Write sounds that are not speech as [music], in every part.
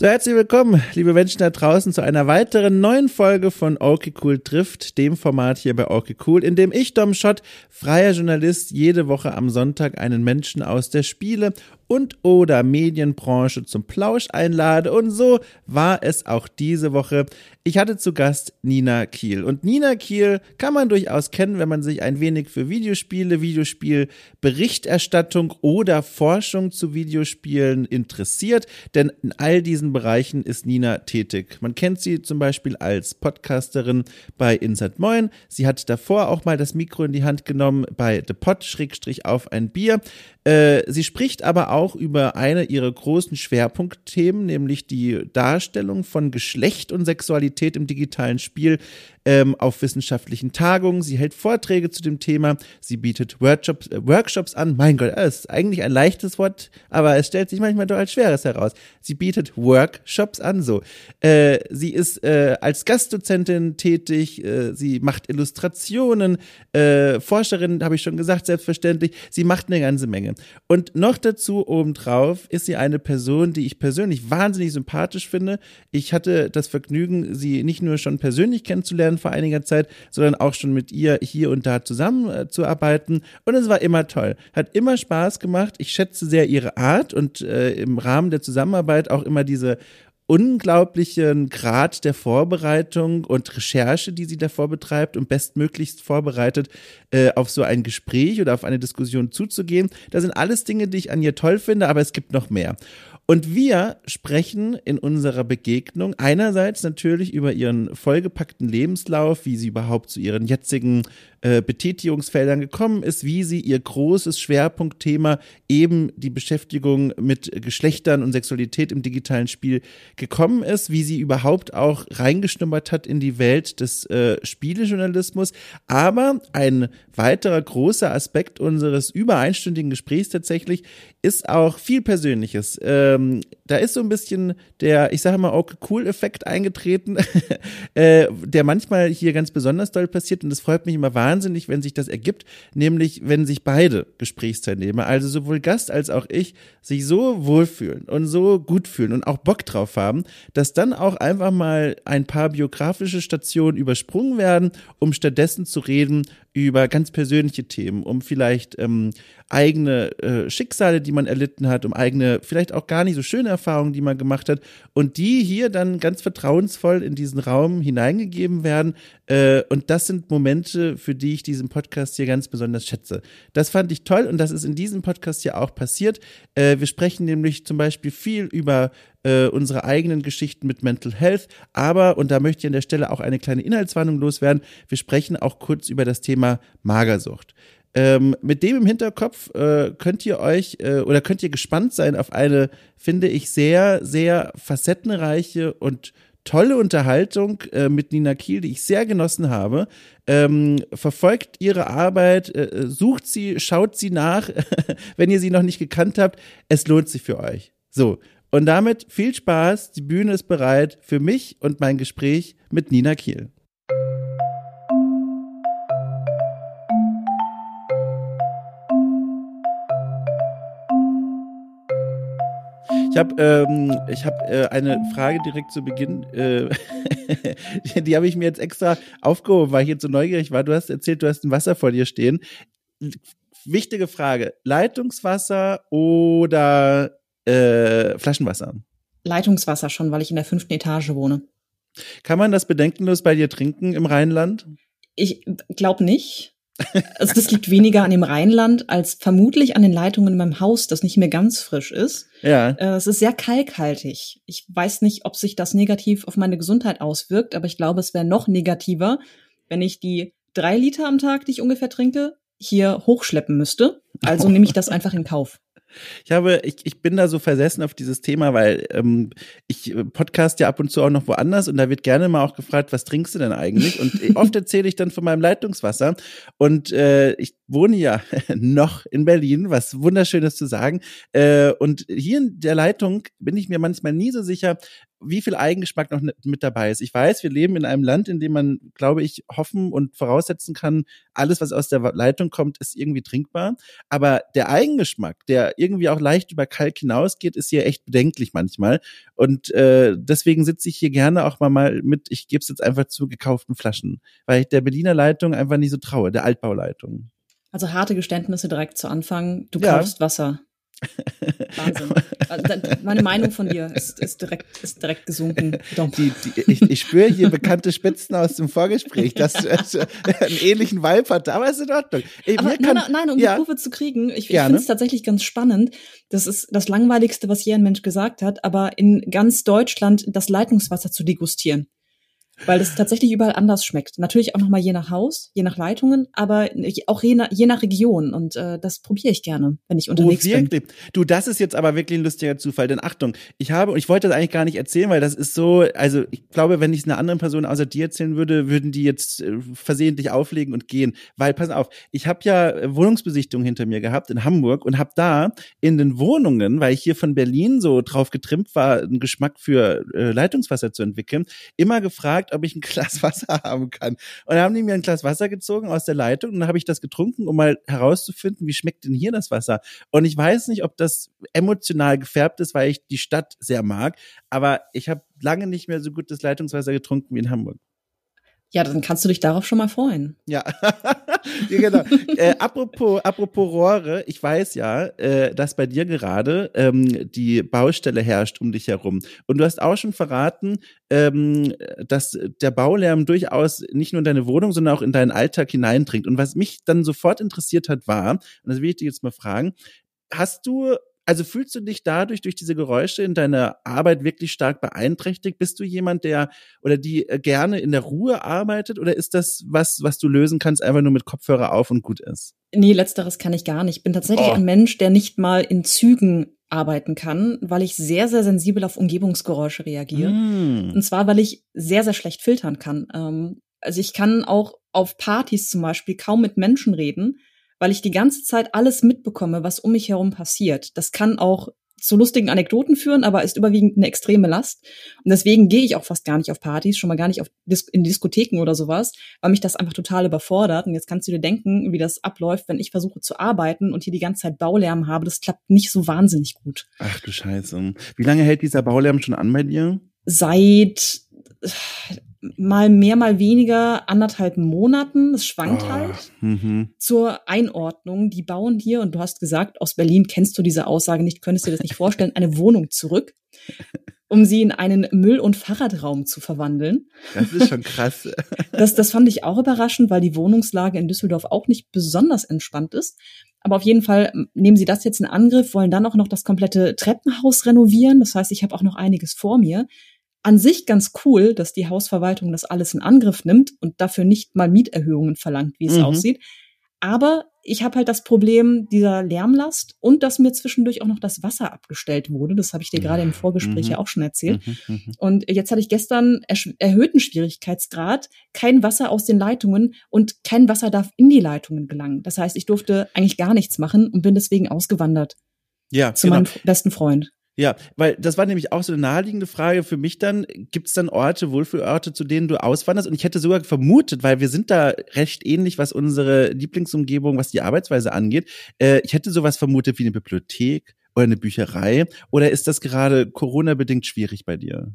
So, herzlich willkommen, liebe Menschen da draußen, zu einer weiteren neuen Folge von Okay Cool trifft, dem Format hier bei Okay Cool, in dem ich, Dom Schott, freier Journalist, jede Woche am Sonntag einen Menschen aus der Spiele- und oder Medienbranche zum Plausch einlade. Und so war es auch diese Woche. Ich hatte zu Gast Nina Kiel. Und Nina Kiel kann man durchaus kennen, wenn man sich ein wenig für Videospiele, Videospielberichterstattung oder Forschung zu Videospielen interessiert. Denn in all diesen Bereichen ist Nina tätig. Man kennt sie zum Beispiel als Podcasterin bei Insert Moin. Sie hat davor auch mal das Mikro in die Hand genommen bei The Pod, Schrägstrich auf ein Bier. Äh, sie spricht aber auch über eine ihrer großen Schwerpunktthemen, nämlich die Darstellung von Geschlecht und Sexualität im digitalen Spiel ähm, auf wissenschaftlichen Tagungen. Sie hält Vorträge zu dem Thema. Sie bietet Workshops, äh, Workshops an. Mein Gott, das ist eigentlich ein leichtes Wort, aber es stellt sich manchmal doch als schweres heraus. Sie bietet Workshops an. So, äh, sie ist äh, als Gastdozentin tätig. Äh, sie macht Illustrationen. Äh, Forscherin, habe ich schon gesagt, selbstverständlich. Sie macht eine ganze Menge. Und noch dazu obendrauf ist sie eine Person, die ich persönlich wahnsinnig sympathisch finde. Ich hatte das Vergnügen, sie nicht nur schon persönlich kennenzulernen, vor einiger Zeit, sondern auch schon mit ihr hier und da zusammenzuarbeiten. Äh, und es war immer toll. Hat immer Spaß gemacht. Ich schätze sehr ihre Art und äh, im Rahmen der Zusammenarbeit auch immer diese unglaublichen Grad der Vorbereitung und Recherche, die sie davor betreibt, um bestmöglichst vorbereitet äh, auf so ein Gespräch oder auf eine Diskussion zuzugehen. Das sind alles Dinge, die ich an ihr toll finde, aber es gibt noch mehr. Und wir sprechen in unserer Begegnung einerseits natürlich über ihren vollgepackten Lebenslauf, wie sie überhaupt zu ihren jetzigen äh, Betätigungsfeldern gekommen ist, wie sie ihr großes Schwerpunktthema eben die Beschäftigung mit Geschlechtern und Sexualität im digitalen Spiel gekommen ist, wie sie überhaupt auch reingeschnuppert hat in die Welt des äh, Spielejournalismus. Aber ein weiterer großer Aspekt unseres über einstündigen Gesprächs tatsächlich ist auch viel Persönliches. Ähm, da ist so ein bisschen der, ich sage mal, okay, cool-Effekt eingetreten, [laughs] äh, der manchmal hier ganz besonders doll passiert und es freut mich immer wahnsinnig, wenn sich das ergibt, nämlich wenn sich beide Gesprächsteilnehmer, also sowohl Gast als auch ich, sich so wohlfühlen und so gut fühlen und auch Bock drauf haben, dass dann auch einfach mal ein paar biografische Stationen übersprungen werden, um stattdessen zu reden über ganz persönliche Themen, um vielleicht ähm, eigene äh, Schicksale, die man erlitten hat, um eigene, vielleicht auch gar nicht so schöne Erfahrungen, die man gemacht hat und die hier dann ganz vertrauensvoll in diesen Raum hineingegeben werden. Äh, und das sind Momente, für die ich diesen Podcast hier ganz besonders schätze. Das fand ich toll und das ist in diesem Podcast hier auch passiert. Äh, wir sprechen nämlich zum Beispiel viel über äh, unsere eigenen Geschichten mit Mental Health, aber, und da möchte ich an der Stelle auch eine kleine Inhaltswarnung loswerden, wir sprechen auch kurz über das Thema Magersucht. Ähm, mit dem im Hinterkopf äh, könnt ihr euch äh, oder könnt ihr gespannt sein auf eine, finde ich, sehr, sehr facettenreiche und tolle Unterhaltung äh, mit Nina Kiel, die ich sehr genossen habe. Ähm, verfolgt ihre Arbeit, äh, sucht sie, schaut sie nach, [laughs] wenn ihr sie noch nicht gekannt habt. Es lohnt sich für euch. So. Und damit viel Spaß. Die Bühne ist bereit für mich und mein Gespräch mit Nina Kiel. Ich habe ähm, hab, äh, eine Frage direkt zu Beginn. Äh, [laughs] die habe ich mir jetzt extra aufgehoben, weil ich jetzt so neugierig war. Du hast erzählt, du hast ein Wasser vor dir stehen. Wichtige Frage: Leitungswasser oder äh, Flaschenwasser? Leitungswasser schon, weil ich in der fünften Etage wohne. Kann man das bedenkenlos bei dir trinken im Rheinland? Ich glaube nicht. Also das liegt weniger an dem Rheinland als vermutlich an den Leitungen in meinem Haus, das nicht mehr ganz frisch ist. Ja. Äh, es ist sehr kalkhaltig. Ich weiß nicht, ob sich das negativ auf meine Gesundheit auswirkt, aber ich glaube, es wäre noch negativer, wenn ich die drei Liter am Tag, die ich ungefähr trinke, hier hochschleppen müsste. Also nehme ich das [laughs] einfach in Kauf. Ich habe, ich, ich bin da so versessen auf dieses Thema, weil ähm, ich äh, podcast ja ab und zu auch noch woanders und da wird gerne mal auch gefragt, was trinkst du denn eigentlich? Und oft erzähle ich dann von meinem Leitungswasser. Und äh, ich wohne ja [laughs] noch in Berlin, was wunderschönes zu sagen. Äh, und hier in der Leitung bin ich mir manchmal nie so sicher, wie viel Eigengeschmack noch mit dabei ist. Ich weiß, wir leben in einem Land, in dem man, glaube ich, hoffen und voraussetzen kann, alles, was aus der Leitung kommt, ist irgendwie trinkbar. Aber der Eigengeschmack, der irgendwie auch leicht über Kalk hinausgeht, ist hier echt bedenklich manchmal. Und äh, deswegen sitze ich hier gerne auch mal, mal mit, ich gebe es jetzt einfach zu gekauften Flaschen, weil ich der Berliner Leitung einfach nicht so traue, der Altbauleitung. Also harte Geständnisse direkt zu Anfang. Du ja. kaufst Wasser. [laughs] Wahnsinn. Also, meine Meinung von dir ist, ist, direkt, ist direkt gesunken. Die, die, ich, ich spüre hier bekannte Spitzen aus dem Vorgespräch, dass du [laughs] einen ähnlichen Vibe hat, aber ist in Ordnung. Ey, aber kann, nein, nein, um ja, die Kurve zu kriegen, ich, ich finde es tatsächlich ganz spannend. Das ist das Langweiligste, was je ein Mensch gesagt hat, aber in ganz Deutschland das Leitungswasser zu degustieren weil es tatsächlich überall anders schmeckt. Natürlich auch nochmal je nach Haus, je nach Leitungen, aber auch je nach, je nach Region. Und äh, das probiere ich gerne, wenn ich unterwegs oh, wirklich? bin. Du, das ist jetzt aber wirklich ein lustiger Zufall. Denn Achtung, ich habe, ich wollte das eigentlich gar nicht erzählen, weil das ist so, also ich glaube, wenn ich es einer anderen Person außer dir erzählen würde, würden die jetzt äh, versehentlich auflegen und gehen. Weil, pass auf, ich habe ja Wohnungsbesichtigung hinter mir gehabt in Hamburg und habe da in den Wohnungen, weil ich hier von Berlin so drauf getrimmt war, einen Geschmack für äh, Leitungswasser zu entwickeln, immer gefragt, gefragt, ob ich ein Glas [laughs] Wasser haben kann. Und dann haben die mir ein Glas Wasser gezogen aus der Leitung und dann habe ich das getrunken, um mal herauszufinden, wie schmeckt denn hier das Wasser. Und ich weiß nicht, ob das emotional gefärbt ist, weil ich die Stadt sehr mag, aber ich habe lange nicht mehr so gutes Leitungswasser getrunken wie in Hamburg. Ja, dann kannst du dich darauf schon mal freuen. Ja, [laughs] ja genau. äh, apropos, apropos Rohre, ich weiß ja, äh, dass bei dir gerade ähm, die Baustelle herrscht um dich herum. Und du hast auch schon verraten, ähm, dass der Baulärm durchaus nicht nur in deine Wohnung, sondern auch in deinen Alltag hineindringt. Und was mich dann sofort interessiert hat, war, und das will ich dir jetzt mal fragen, hast du also fühlst du dich dadurch, durch diese Geräusche in deiner Arbeit wirklich stark beeinträchtigt? Bist du jemand, der oder die äh, gerne in der Ruhe arbeitet? Oder ist das was, was du lösen kannst, einfach nur mit Kopfhörer auf und gut ist? Nee, letzteres kann ich gar nicht. Ich bin tatsächlich oh. ein Mensch, der nicht mal in Zügen arbeiten kann, weil ich sehr, sehr sensibel auf Umgebungsgeräusche reagiere. Mm. Und zwar, weil ich sehr, sehr schlecht filtern kann. Ähm, also ich kann auch auf Partys zum Beispiel kaum mit Menschen reden, weil ich die ganze Zeit alles mitbekomme, was um mich herum passiert. Das kann auch zu lustigen Anekdoten führen, aber ist überwiegend eine extreme Last. Und deswegen gehe ich auch fast gar nicht auf Partys, schon mal gar nicht auf Dis in Diskotheken oder sowas, weil mich das einfach total überfordert. Und jetzt kannst du dir denken, wie das abläuft, wenn ich versuche zu arbeiten und hier die ganze Zeit Baulärm habe. Das klappt nicht so wahnsinnig gut. Ach du Scheiße. Wie lange hält dieser Baulärm schon an bei dir? Seit mal mehr, mal weniger anderthalb Monaten. Es schwankt oh, halt. Mhm. Zur Einordnung. Die bauen hier, und du hast gesagt, aus Berlin kennst du diese Aussage nicht, könntest dir das nicht vorstellen, eine Wohnung zurück, um sie in einen Müll- und Fahrradraum zu verwandeln. Das ist schon krass. das, das fand ich auch überraschend, weil die Wohnungslage in Düsseldorf auch nicht besonders entspannt ist. Aber auf jeden Fall nehmen sie das jetzt in Angriff, wollen dann auch noch das komplette Treppenhaus renovieren. Das heißt, ich habe auch noch einiges vor mir an sich ganz cool, dass die Hausverwaltung das alles in Angriff nimmt und dafür nicht mal Mieterhöhungen verlangt, wie es mhm. aussieht. Aber ich habe halt das Problem dieser Lärmlast und dass mir zwischendurch auch noch das Wasser abgestellt wurde. Das habe ich dir gerade im Vorgespräch mhm. ja auch schon erzählt. Mhm, mhm. Und jetzt hatte ich gestern erhöhten Schwierigkeitsgrad, kein Wasser aus den Leitungen und kein Wasser darf in die Leitungen gelangen. Das heißt, ich durfte eigentlich gar nichts machen und bin deswegen ausgewandert. Ja, zu genau. meinem besten Freund. Ja, weil das war nämlich auch so eine naheliegende Frage für mich dann. Gibt es dann Orte, Wohlfühlorte, zu denen du auswanderst? Und ich hätte sogar vermutet, weil wir sind da recht ähnlich, was unsere Lieblingsumgebung, was die Arbeitsweise angeht. Äh, ich hätte sowas vermutet wie eine Bibliothek oder eine Bücherei. Oder ist das gerade Corona-bedingt schwierig bei dir?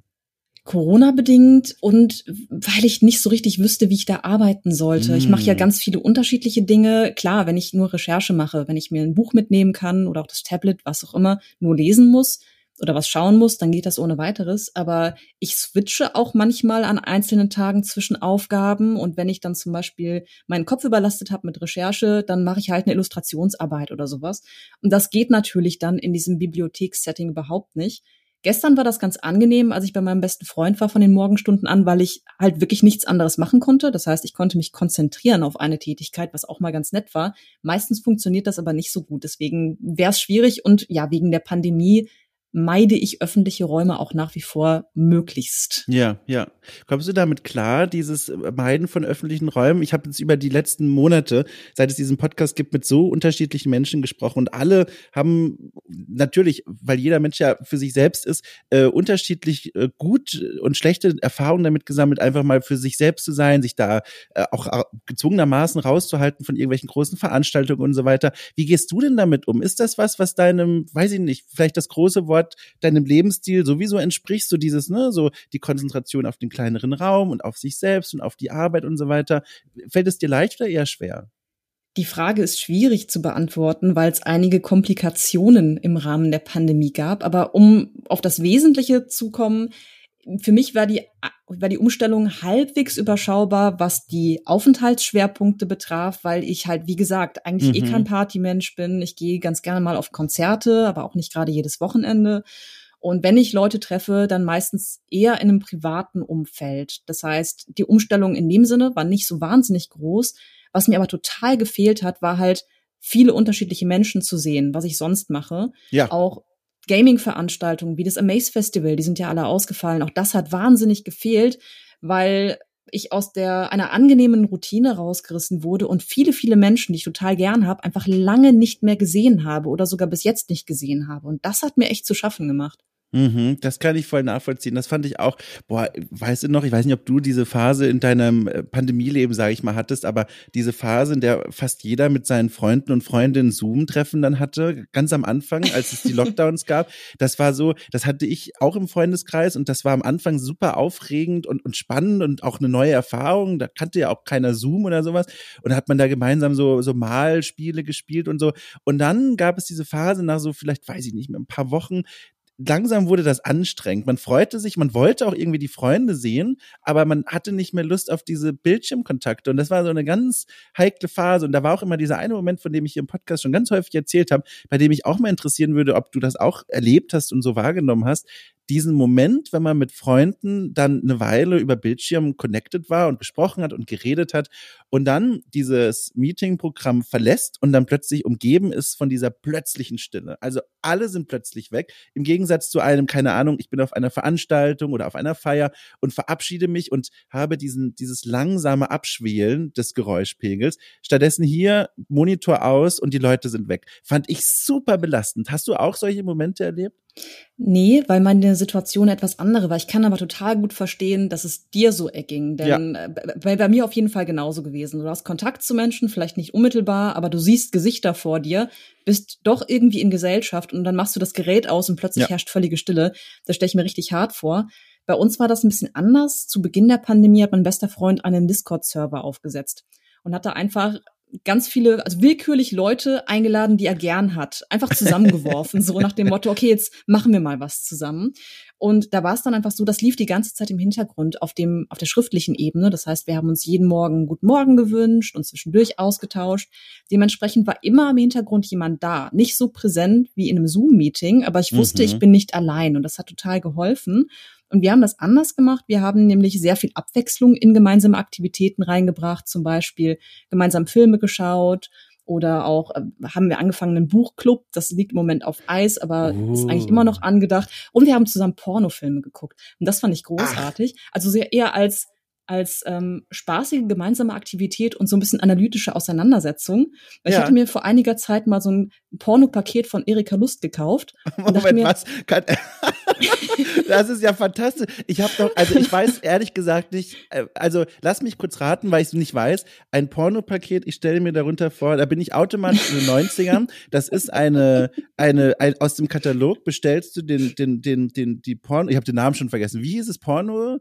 Corona-bedingt und weil ich nicht so richtig wüsste, wie ich da arbeiten sollte. Mm. Ich mache ja hm. ganz viele unterschiedliche Dinge. Klar, wenn ich nur Recherche mache, wenn ich mir ein Buch mitnehmen kann oder auch das Tablet, was auch immer, nur lesen muss, oder was schauen muss, dann geht das ohne weiteres. Aber ich switche auch manchmal an einzelnen Tagen zwischen Aufgaben und wenn ich dann zum Beispiel meinen Kopf überlastet habe mit Recherche, dann mache ich halt eine Illustrationsarbeit oder sowas. Und das geht natürlich dann in diesem Bibliothekssetting überhaupt nicht. Gestern war das ganz angenehm, als ich bei meinem besten Freund war von den Morgenstunden an, weil ich halt wirklich nichts anderes machen konnte. Das heißt, ich konnte mich konzentrieren auf eine Tätigkeit, was auch mal ganz nett war. Meistens funktioniert das aber nicht so gut. Deswegen wäre es schwierig und ja, wegen der Pandemie meide ich öffentliche Räume auch nach wie vor möglichst. Ja, ja. Kommst du damit klar, dieses Meiden von öffentlichen Räumen? Ich habe jetzt über die letzten Monate, seit es diesen Podcast gibt, mit so unterschiedlichen Menschen gesprochen und alle haben natürlich, weil jeder Mensch ja für sich selbst ist, äh, unterschiedlich äh, gut und schlechte Erfahrungen damit gesammelt, einfach mal für sich selbst zu sein, sich da äh, auch gezwungenermaßen rauszuhalten von irgendwelchen großen Veranstaltungen und so weiter. Wie gehst du denn damit um? Ist das was, was deinem, weiß ich nicht, vielleicht das große Wort deinem Lebensstil sowieso entspricht, so dieses, ne, so die Konzentration auf den kleineren Raum und auf sich selbst und auf die Arbeit und so weiter. Fällt es dir leicht oder eher schwer? Die Frage ist schwierig zu beantworten, weil es einige Komplikationen im Rahmen der Pandemie gab. Aber um auf das Wesentliche zu kommen, für mich war die, war die Umstellung halbwegs überschaubar, was die Aufenthaltsschwerpunkte betraf, weil ich halt, wie gesagt, eigentlich eh mhm. eh kein Partymensch bin. Ich gehe ganz gerne mal auf Konzerte, aber auch nicht gerade jedes Wochenende. Und wenn ich Leute treffe, dann meistens eher in einem privaten Umfeld. Das heißt, die Umstellung in dem Sinne war nicht so wahnsinnig groß. Was mir aber total gefehlt hat, war halt viele unterschiedliche Menschen zu sehen, was ich sonst mache. Ja. Auch Gaming-Veranstaltungen wie das Amaze Festival, die sind ja alle ausgefallen. Auch das hat wahnsinnig gefehlt, weil ich aus der einer angenehmen Routine rausgerissen wurde und viele, viele Menschen, die ich total gern habe, einfach lange nicht mehr gesehen habe oder sogar bis jetzt nicht gesehen habe. Und das hat mir echt zu schaffen gemacht. Mhm, das kann ich voll nachvollziehen. Das fand ich auch, boah, weißt du noch, ich weiß nicht, ob du diese Phase in deinem äh, Pandemieleben, sage ich mal, hattest, aber diese Phase, in der fast jeder mit seinen Freunden und Freundinnen Zoom-Treffen dann hatte, ganz am Anfang, als es die [laughs] Lockdowns gab, das war so, das hatte ich auch im Freundeskreis und das war am Anfang super aufregend und, und spannend und auch eine neue Erfahrung. Da kannte ja auch keiner Zoom oder sowas. Und da hat man da gemeinsam so, so Malspiele gespielt und so. Und dann gab es diese Phase nach so vielleicht, weiß ich nicht, mehr ein paar Wochen, langsam wurde das anstrengend. Man freute sich, man wollte auch irgendwie die Freunde sehen, aber man hatte nicht mehr Lust auf diese Bildschirmkontakte. Und das war so eine ganz heikle Phase. Und da war auch immer dieser eine Moment, von dem ich hier im Podcast schon ganz häufig erzählt habe, bei dem ich auch mal interessieren würde, ob du das auch erlebt hast und so wahrgenommen hast diesen Moment, wenn man mit Freunden dann eine Weile über Bildschirm connected war und gesprochen hat und geredet hat und dann dieses Meeting-Programm verlässt und dann plötzlich umgeben ist von dieser plötzlichen Stille. Also alle sind plötzlich weg. Im Gegensatz zu einem, keine Ahnung, ich bin auf einer Veranstaltung oder auf einer Feier und verabschiede mich und habe diesen, dieses langsame Abschwelen des Geräuschpegels. Stattdessen hier Monitor aus und die Leute sind weg. Fand ich super belastend. Hast du auch solche Momente erlebt? Nee, weil meine Situation etwas andere war. Ich kann aber total gut verstehen, dass es dir so erging. Denn ja. bei, bei mir auf jeden Fall genauso gewesen. Du hast Kontakt zu Menschen, vielleicht nicht unmittelbar, aber du siehst Gesichter vor dir, bist doch irgendwie in Gesellschaft und dann machst du das Gerät aus und plötzlich ja. herrscht völlige Stille. Das stelle ich mir richtig hart vor. Bei uns war das ein bisschen anders. Zu Beginn der Pandemie hat mein bester Freund einen Discord-Server aufgesetzt und hat da einfach ganz viele, also willkürlich Leute eingeladen, die er gern hat. Einfach zusammengeworfen, so nach dem Motto, okay, jetzt machen wir mal was zusammen. Und da war es dann einfach so, das lief die ganze Zeit im Hintergrund auf dem, auf der schriftlichen Ebene. Das heißt, wir haben uns jeden Morgen Guten Morgen gewünscht und zwischendurch ausgetauscht. Dementsprechend war immer im Hintergrund jemand da. Nicht so präsent wie in einem Zoom-Meeting, aber ich wusste, mhm. ich bin nicht allein und das hat total geholfen. Und wir haben das anders gemacht. Wir haben nämlich sehr viel Abwechslung in gemeinsame Aktivitäten reingebracht, zum Beispiel gemeinsam Filme geschaut oder auch äh, haben wir angefangen einen Buchclub. Das liegt im Moment auf Eis, aber oh. ist eigentlich immer noch angedacht. Und wir haben zusammen Pornofilme geguckt. Und das fand ich großartig. Ach. Also sehr eher als als ähm, spaßige gemeinsame Aktivität und so ein bisschen analytische Auseinandersetzung. Ja. Ich hatte mir vor einiger Zeit mal so ein Pornopaket von Erika Lust gekauft. [laughs] Moment, mir, was? Das ist ja fantastisch. Ich habe doch, also ich weiß ehrlich gesagt nicht, äh, also lass mich kurz raten, weil ich es nicht weiß. Ein Pornopaket, ich stelle mir darunter vor, da bin ich automatisch in den 90ern. Das ist eine, eine, ein, aus dem Katalog bestellst du den, den, den, den, die Porno, ich habe den Namen schon vergessen. Wie hieß es Porno?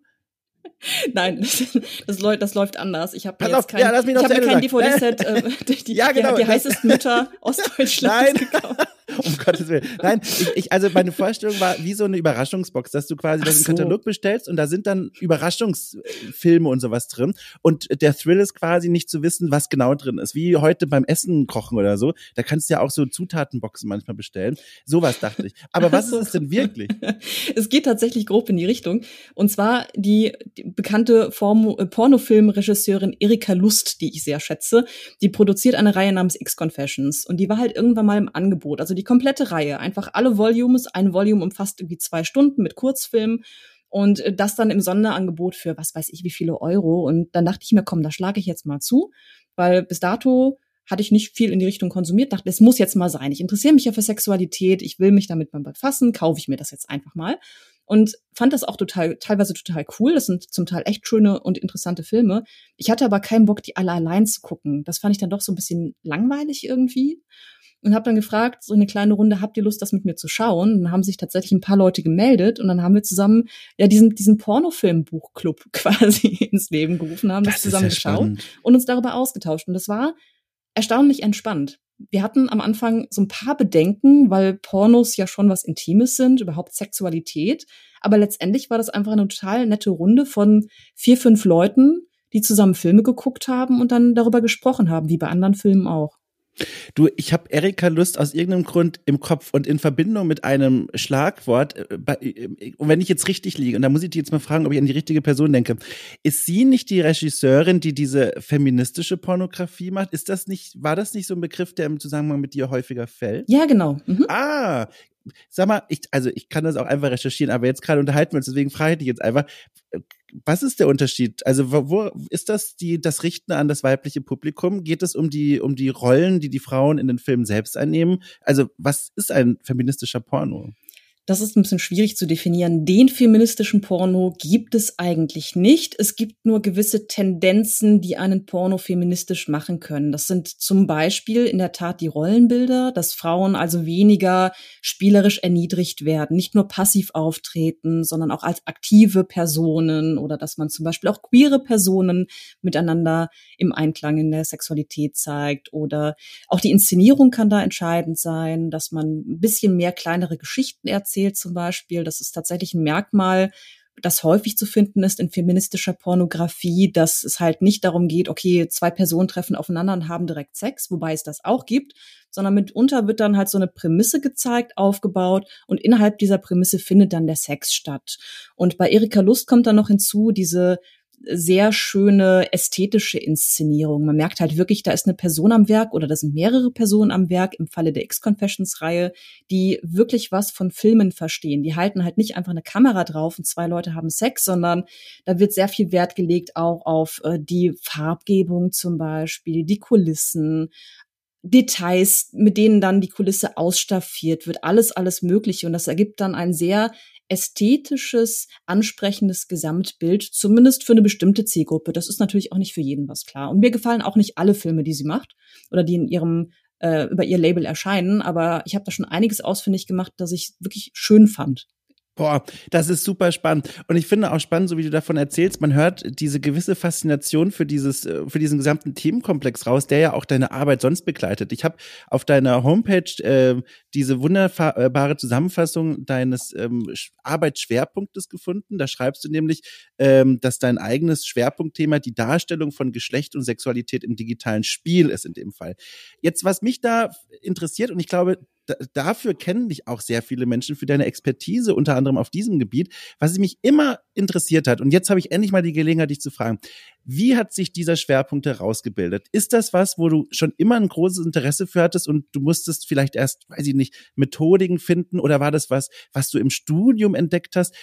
Nein, das, das, läuft, das läuft anders. Ich habe jetzt kein, ja, ich hab mir kein DVD-Set, äh, [laughs] die, ja, genau, die, die heißesten Mütter [laughs] Ostdeutschlands Nein. gekauft. Um Gottes Willen. Nein, ich, ich, also meine Vorstellung war wie so eine Überraschungsbox, dass du quasi das so. im Katalog bestellst und da sind dann Überraschungsfilme und sowas drin. Und der Thrill ist quasi nicht zu wissen, was genau drin ist. Wie heute beim Essen kochen oder so. Da kannst du ja auch so Zutatenboxen manchmal bestellen. Sowas dachte ich. Aber was ist es denn wirklich? [laughs] es geht tatsächlich grob in die Richtung. Und zwar die, die bekannte äh, Pornofilmregisseurin Erika Lust, die ich sehr schätze. Die produziert eine Reihe namens X-Confessions. Und die war halt irgendwann mal im Angebot. Also die die komplette Reihe. Einfach alle Volumes. Ein Volume umfasst irgendwie zwei Stunden mit Kurzfilmen. Und äh, das dann im Sonderangebot für was weiß ich wie viele Euro. Und dann dachte ich mir, komm, da schlage ich jetzt mal zu. Weil bis dato hatte ich nicht viel in die Richtung konsumiert, dachte, es muss jetzt mal sein. Ich interessiere mich ja für Sexualität, ich will mich damit mal befassen, kaufe ich mir das jetzt einfach mal. Und fand das auch total, teilweise total cool. Das sind zum Teil echt schöne und interessante Filme. Ich hatte aber keinen Bock, die alle allein zu gucken. Das fand ich dann doch so ein bisschen langweilig irgendwie. Und habe dann gefragt, so eine kleine Runde, habt ihr Lust, das mit mir zu schauen? Und dann haben sich tatsächlich ein paar Leute gemeldet und dann haben wir zusammen ja diesen, diesen Pornofilmbuchclub [laughs] quasi ins Leben gerufen, haben das, das zusammen geschaut und uns darüber ausgetauscht. Und das war erstaunlich entspannt. Wir hatten am Anfang so ein paar Bedenken, weil Pornos ja schon was Intimes sind, überhaupt Sexualität. Aber letztendlich war das einfach eine total nette Runde von vier, fünf Leuten, die zusammen Filme geguckt haben und dann darüber gesprochen haben, wie bei anderen Filmen auch. Du, ich habe Erika Lust aus irgendeinem Grund im Kopf und in Verbindung mit einem Schlagwort, äh, äh, und wenn ich jetzt richtig liege, und da muss ich dich jetzt mal fragen, ob ich an die richtige Person denke, ist sie nicht die Regisseurin, die diese feministische Pornografie macht? Ist das nicht, war das nicht so ein Begriff, der im Zusammenhang mit dir häufiger fällt? Ja, genau. Mhm. Ah, sag mal, ich, also ich kann das auch einfach recherchieren, aber jetzt gerade unterhalten wir uns, deswegen frage ich dich jetzt einfach, was ist der Unterschied? Also wo, wo ist das die das Richten an das weibliche Publikum? Geht es um die um die Rollen, die die Frauen in den Filmen selbst einnehmen? Also was ist ein feministischer Porno? Das ist ein bisschen schwierig zu definieren. Den feministischen Porno gibt es eigentlich nicht. Es gibt nur gewisse Tendenzen, die einen Porno feministisch machen können. Das sind zum Beispiel in der Tat die Rollenbilder, dass Frauen also weniger spielerisch erniedrigt werden, nicht nur passiv auftreten, sondern auch als aktive Personen oder dass man zum Beispiel auch queere Personen miteinander im Einklang in der Sexualität zeigt oder auch die Inszenierung kann da entscheidend sein, dass man ein bisschen mehr kleinere Geschichten erzählt erzählt zum Beispiel. Das ist tatsächlich ein Merkmal, das häufig zu finden ist in feministischer Pornografie, dass es halt nicht darum geht, okay, zwei Personen treffen aufeinander und haben direkt Sex, wobei es das auch gibt, sondern mitunter wird dann halt so eine Prämisse gezeigt, aufgebaut und innerhalb dieser Prämisse findet dann der Sex statt. Und bei Erika Lust kommt dann noch hinzu diese sehr schöne ästhetische Inszenierung. Man merkt halt wirklich, da ist eine Person am Werk oder da sind mehrere Personen am Werk im Falle der X-Confessions-Reihe, die wirklich was von Filmen verstehen. Die halten halt nicht einfach eine Kamera drauf und zwei Leute haben Sex, sondern da wird sehr viel Wert gelegt auch auf äh, die Farbgebung zum Beispiel, die Kulissen, Details, mit denen dann die Kulisse ausstaffiert wird, alles, alles Mögliche. Und das ergibt dann ein sehr ästhetisches, ansprechendes Gesamtbild, zumindest für eine bestimmte Zielgruppe. Das ist natürlich auch nicht für jeden was klar. Und mir gefallen auch nicht alle Filme, die sie macht oder die in ihrem äh, über ihr Label erscheinen, aber ich habe da schon einiges ausfindig gemacht, das ich wirklich schön fand. Boah, das ist super spannend. Und ich finde auch spannend, so wie du davon erzählst, man hört diese gewisse Faszination für dieses, äh, für diesen gesamten Themenkomplex raus, der ja auch deine Arbeit sonst begleitet. Ich habe auf deiner Homepage äh, diese wunderbare Zusammenfassung deines ähm, Arbeitsschwerpunktes gefunden. Da schreibst du nämlich, ähm, dass dein eigenes Schwerpunktthema die Darstellung von Geschlecht und Sexualität im digitalen Spiel ist in dem Fall. Jetzt, was mich da interessiert, und ich glaube, dafür kennen dich auch sehr viele Menschen für deine Expertise, unter anderem auf diesem Gebiet, was mich immer interessiert hat. Und jetzt habe ich endlich mal die Gelegenheit, dich zu fragen. Wie hat sich dieser Schwerpunkt herausgebildet? Ist das was, wo du schon immer ein großes Interesse für hattest und du musstest vielleicht erst, weiß ich nicht, Methodiken finden oder war das was, was du im Studium entdeckt hast?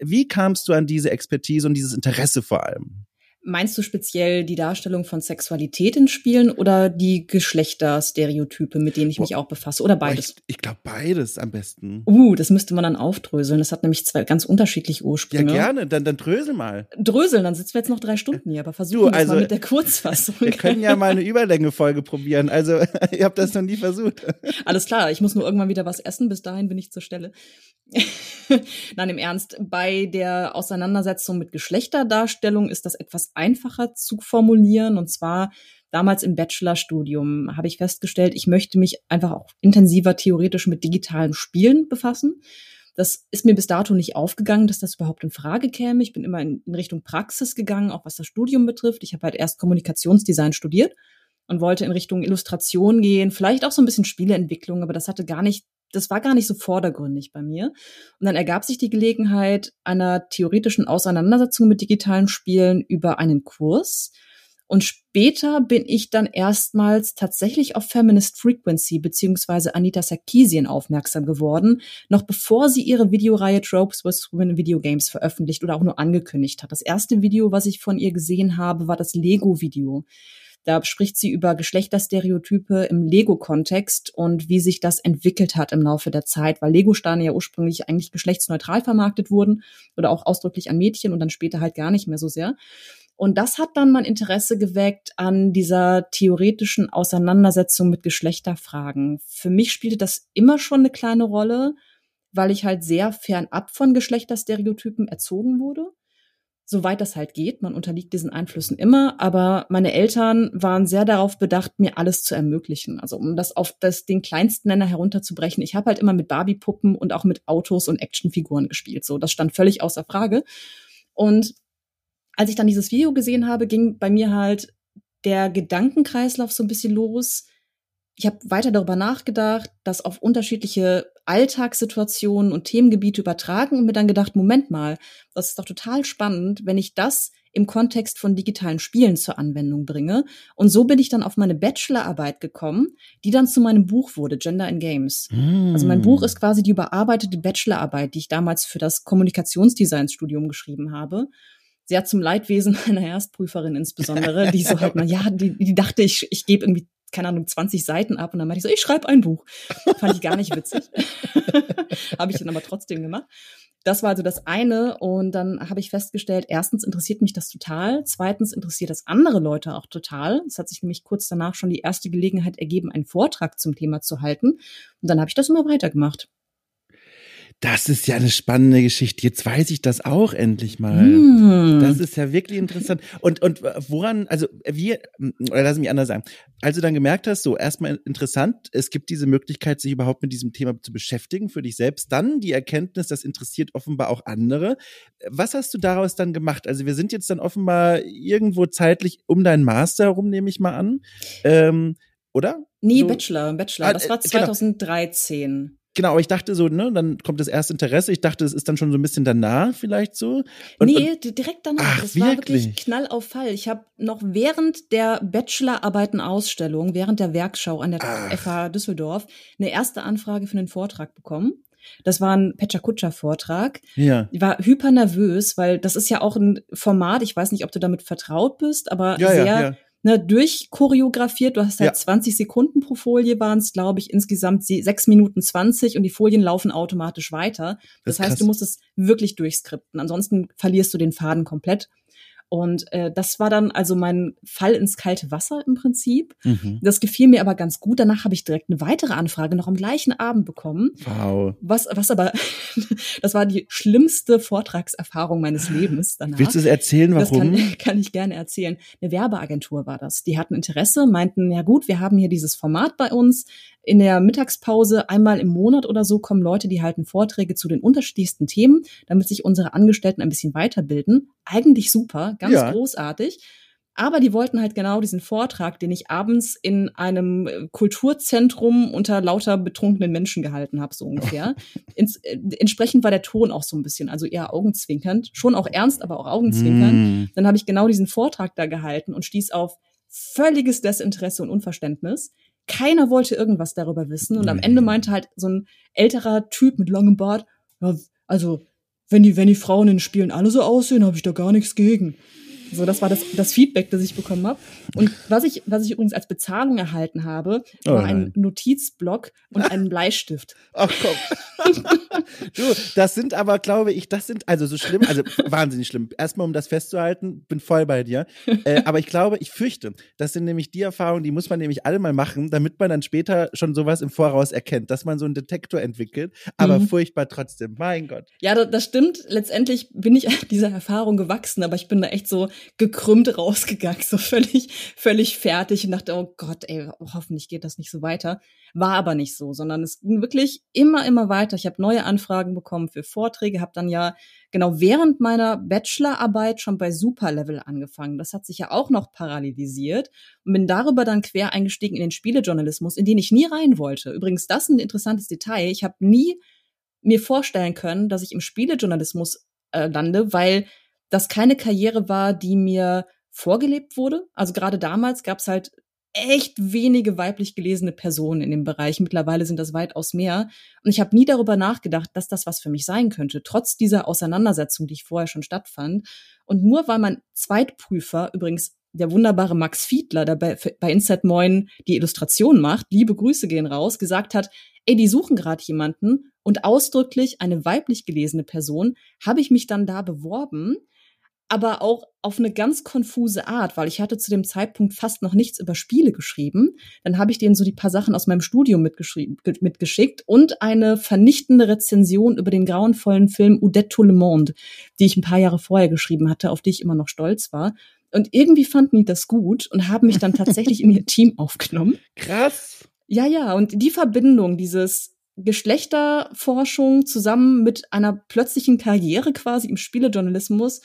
Wie kamst du an diese Expertise und dieses Interesse vor allem? Meinst du speziell die Darstellung von Sexualität in Spielen oder die Geschlechterstereotype, mit denen ich mich auch befasse? Oder beides? Ich, ich glaube beides am besten. Uh, das müsste man dann aufdröseln. Das hat nämlich zwei ganz unterschiedliche Ursprünge. Ja, gerne. Dann, dann drösel mal. Dröseln, dann sitzen wir jetzt noch drei Stunden hier, aber versuchen wir also, mal mit der Kurzfassung. Wir können ja mal eine Überlänge-Folge probieren. Also, [laughs] ihr habt das noch nie versucht. [laughs] Alles klar, ich muss nur irgendwann wieder was essen. Bis dahin bin ich zur Stelle. [laughs] Nein, im Ernst. Bei der Auseinandersetzung mit Geschlechterdarstellung ist das etwas einfacher zu formulieren. Und zwar damals im Bachelorstudium habe ich festgestellt, ich möchte mich einfach auch intensiver theoretisch mit digitalen Spielen befassen. Das ist mir bis dato nicht aufgegangen, dass das überhaupt in Frage käme. Ich bin immer in, Richtung Praxis gegangen, auch was das Studium betrifft. Ich habe halt erst Kommunikationsdesign studiert und wollte in Richtung Illustration gehen, vielleicht auch so ein bisschen Spieleentwicklung, aber das hatte gar nicht das war gar nicht so vordergründig bei mir. Und dann ergab sich die Gelegenheit einer theoretischen Auseinandersetzung mit digitalen Spielen über einen Kurs. Und später bin ich dann erstmals tatsächlich auf Feminist Frequency beziehungsweise Anita Sarkeesian aufmerksam geworden, noch bevor sie ihre Videoreihe Tropes with Women in Video Games veröffentlicht oder auch nur angekündigt hat. Das erste Video, was ich von ihr gesehen habe, war das Lego-Video. Da spricht sie über Geschlechterstereotype im Lego-Kontext und wie sich das entwickelt hat im Laufe der Zeit, weil Lego-Steine ja ursprünglich eigentlich geschlechtsneutral vermarktet wurden oder auch ausdrücklich an Mädchen und dann später halt gar nicht mehr so sehr. Und das hat dann mein Interesse geweckt an dieser theoretischen Auseinandersetzung mit Geschlechterfragen. Für mich spielte das immer schon eine kleine Rolle, weil ich halt sehr fernab von Geschlechterstereotypen erzogen wurde. Soweit das halt geht. Man unterliegt diesen Einflüssen immer. Aber meine Eltern waren sehr darauf bedacht, mir alles zu ermöglichen. Also um das auf das, den kleinsten Nenner herunterzubrechen. Ich habe halt immer mit Barbie-Puppen und auch mit Autos und Actionfiguren gespielt. So, das stand völlig außer Frage. Und als ich dann dieses Video gesehen habe, ging bei mir halt der Gedankenkreislauf so ein bisschen los. Ich habe weiter darüber nachgedacht, das auf unterschiedliche Alltagssituationen und Themengebiete übertragen und mir dann gedacht, Moment mal, das ist doch total spannend, wenn ich das im Kontext von digitalen Spielen zur Anwendung bringe. Und so bin ich dann auf meine Bachelorarbeit gekommen, die dann zu meinem Buch wurde, Gender in Games. Mm. Also mein Buch ist quasi die überarbeitete Bachelorarbeit, die ich damals für das Kommunikationsdesignsstudium geschrieben habe sehr zum Leidwesen [laughs] meiner Erstprüferin insbesondere, die so halt mal, ja, die, die dachte, ich, ich gebe irgendwie, keine Ahnung, 20 Seiten ab und dann meinte ich so, ich schreibe ein Buch. Fand ich gar nicht witzig. [laughs] habe ich dann aber trotzdem gemacht. Das war also das eine und dann habe ich festgestellt, erstens interessiert mich das total, zweitens interessiert das andere Leute auch total. Es hat sich nämlich kurz danach schon die erste Gelegenheit ergeben, einen Vortrag zum Thema zu halten und dann habe ich das immer weitergemacht. Das ist ja eine spannende Geschichte. Jetzt weiß ich das auch endlich mal. Hm. Das ist ja wirklich interessant. Und, und woran, also wir, oder lass mich anders sagen, als du dann gemerkt hast, so erstmal interessant, es gibt diese Möglichkeit, sich überhaupt mit diesem Thema zu beschäftigen für dich selbst, dann die Erkenntnis, das interessiert offenbar auch andere. Was hast du daraus dann gemacht? Also wir sind jetzt dann offenbar irgendwo zeitlich um deinen Master herum, nehme ich mal an. Ähm, oder? Nee, so. Bachelor, Bachelor. Das ah, war 2013. Genau. Genau, aber ich dachte so, ne, dann kommt das erste Interesse. Ich dachte, es ist dann schon so ein bisschen danach vielleicht so. Und, nee, und, direkt danach. Ach, das wirklich? war wirklich Knall auf Fall. Ich habe noch während der Bachelorarbeiten-Ausstellung, während der Werkschau an der Ach. FH Düsseldorf, eine erste Anfrage für einen Vortrag bekommen. Das war ein Pecha-Kutscher-Vortrag. Ja. Ich war hyper nervös, weil das ist ja auch ein Format, ich weiß nicht, ob du damit vertraut bist, aber ja, sehr ja, ja ne, durchchoreografiert. Du hast halt ja. 20 Sekunden pro Folie waren es, glaube ich, insgesamt sechs Minuten 20 und die Folien laufen automatisch weiter. Das, das heißt, krass. du musst es wirklich durchskripten. Ansonsten verlierst du den Faden komplett. Und äh, das war dann also mein Fall ins kalte Wasser im Prinzip. Mhm. Das gefiel mir aber ganz gut. Danach habe ich direkt eine weitere Anfrage noch am gleichen Abend bekommen. Wow. Was, was aber, [laughs] das war die schlimmste Vortragserfahrung meines Lebens danach. Willst du es erzählen, warum? Das kann, [laughs] kann ich gerne erzählen. Eine Werbeagentur war das. Die hatten Interesse, meinten, ja gut, wir haben hier dieses Format bei uns in der Mittagspause einmal im Monat oder so kommen Leute, die halten Vorträge zu den unterschiedlichsten Themen, damit sich unsere Angestellten ein bisschen weiterbilden. Eigentlich super, ganz ja. großartig. Aber die wollten halt genau diesen Vortrag, den ich abends in einem äh, Kulturzentrum unter lauter betrunkenen Menschen gehalten habe, so ungefähr. [laughs] Ins, äh, entsprechend war der Ton auch so ein bisschen, also eher augenzwinkernd, schon auch ernst, aber auch augenzwinkernd. Mm. Dann habe ich genau diesen Vortrag da gehalten und stieß auf völliges Desinteresse und Unverständnis. Keiner wollte irgendwas darüber wissen. Und am Ende meinte halt so ein älterer Typ mit langem Bart, ja, also, wenn die, wenn die Frauen in den Spielen alle so aussehen, habe ich da gar nichts gegen. So, das war das, das Feedback, das ich bekommen habe. Und was ich, was ich übrigens als Bezahlung erhalten habe, oh war ein Notizblock und [laughs] einen Bleistift. Ach komm. [laughs] du, das sind aber, glaube ich, das sind also so schlimm, also wahnsinnig schlimm. Erstmal, um das festzuhalten, bin voll bei dir. [laughs] Äh, aber ich glaube, ich fürchte, das sind nämlich die Erfahrungen, die muss man nämlich alle mal machen, damit man dann später schon sowas im Voraus erkennt, dass man so einen Detektor entwickelt. Aber mhm. furchtbar trotzdem. Mein Gott. Ja, das, das stimmt. Letztendlich bin ich dieser Erfahrung gewachsen, aber ich bin da echt so, gekrümmt rausgegangen, so völlig, völlig fertig und dachte, oh Gott, ey, hoffentlich geht das nicht so weiter. War aber nicht so, sondern es ging wirklich immer, immer weiter. Ich habe neue Anfragen bekommen für Vorträge, habe dann ja genau während meiner Bachelorarbeit schon bei Superlevel angefangen. Das hat sich ja auch noch parallelisiert und bin darüber dann quer eingestiegen in den Spielejournalismus, in den ich nie rein wollte. Übrigens, das ist ein interessantes Detail. Ich habe nie mir vorstellen können, dass ich im Spielejournalismus äh, lande, weil das keine Karriere war, die mir vorgelebt wurde. Also gerade damals gab es halt echt wenige weiblich gelesene Personen in dem Bereich. Mittlerweile sind das weitaus mehr. Und ich habe nie darüber nachgedacht, dass das was für mich sein könnte, trotz dieser Auseinandersetzung, die ich vorher schon stattfand. Und nur weil mein Zweitprüfer, übrigens der wunderbare Max Fiedler, der bei, bei Inside Moin die Illustration macht, liebe Grüße gehen raus, gesagt hat, ey, die suchen gerade jemanden und ausdrücklich eine weiblich gelesene Person, habe ich mich dann da beworben aber auch auf eine ganz konfuse Art, weil ich hatte zu dem Zeitpunkt fast noch nichts über Spiele geschrieben. Dann habe ich denen so die paar Sachen aus meinem Studium mitgeschrieben, mitgeschickt und eine vernichtende Rezension über den grauenvollen Film Udette tout le monde, die ich ein paar Jahre vorher geschrieben hatte, auf die ich immer noch stolz war. Und irgendwie fanden die das gut und haben mich dann [laughs] tatsächlich in ihr Team aufgenommen. Krass. Ja, ja, und die Verbindung, dieses Geschlechterforschung zusammen mit einer plötzlichen Karriere quasi im Spielejournalismus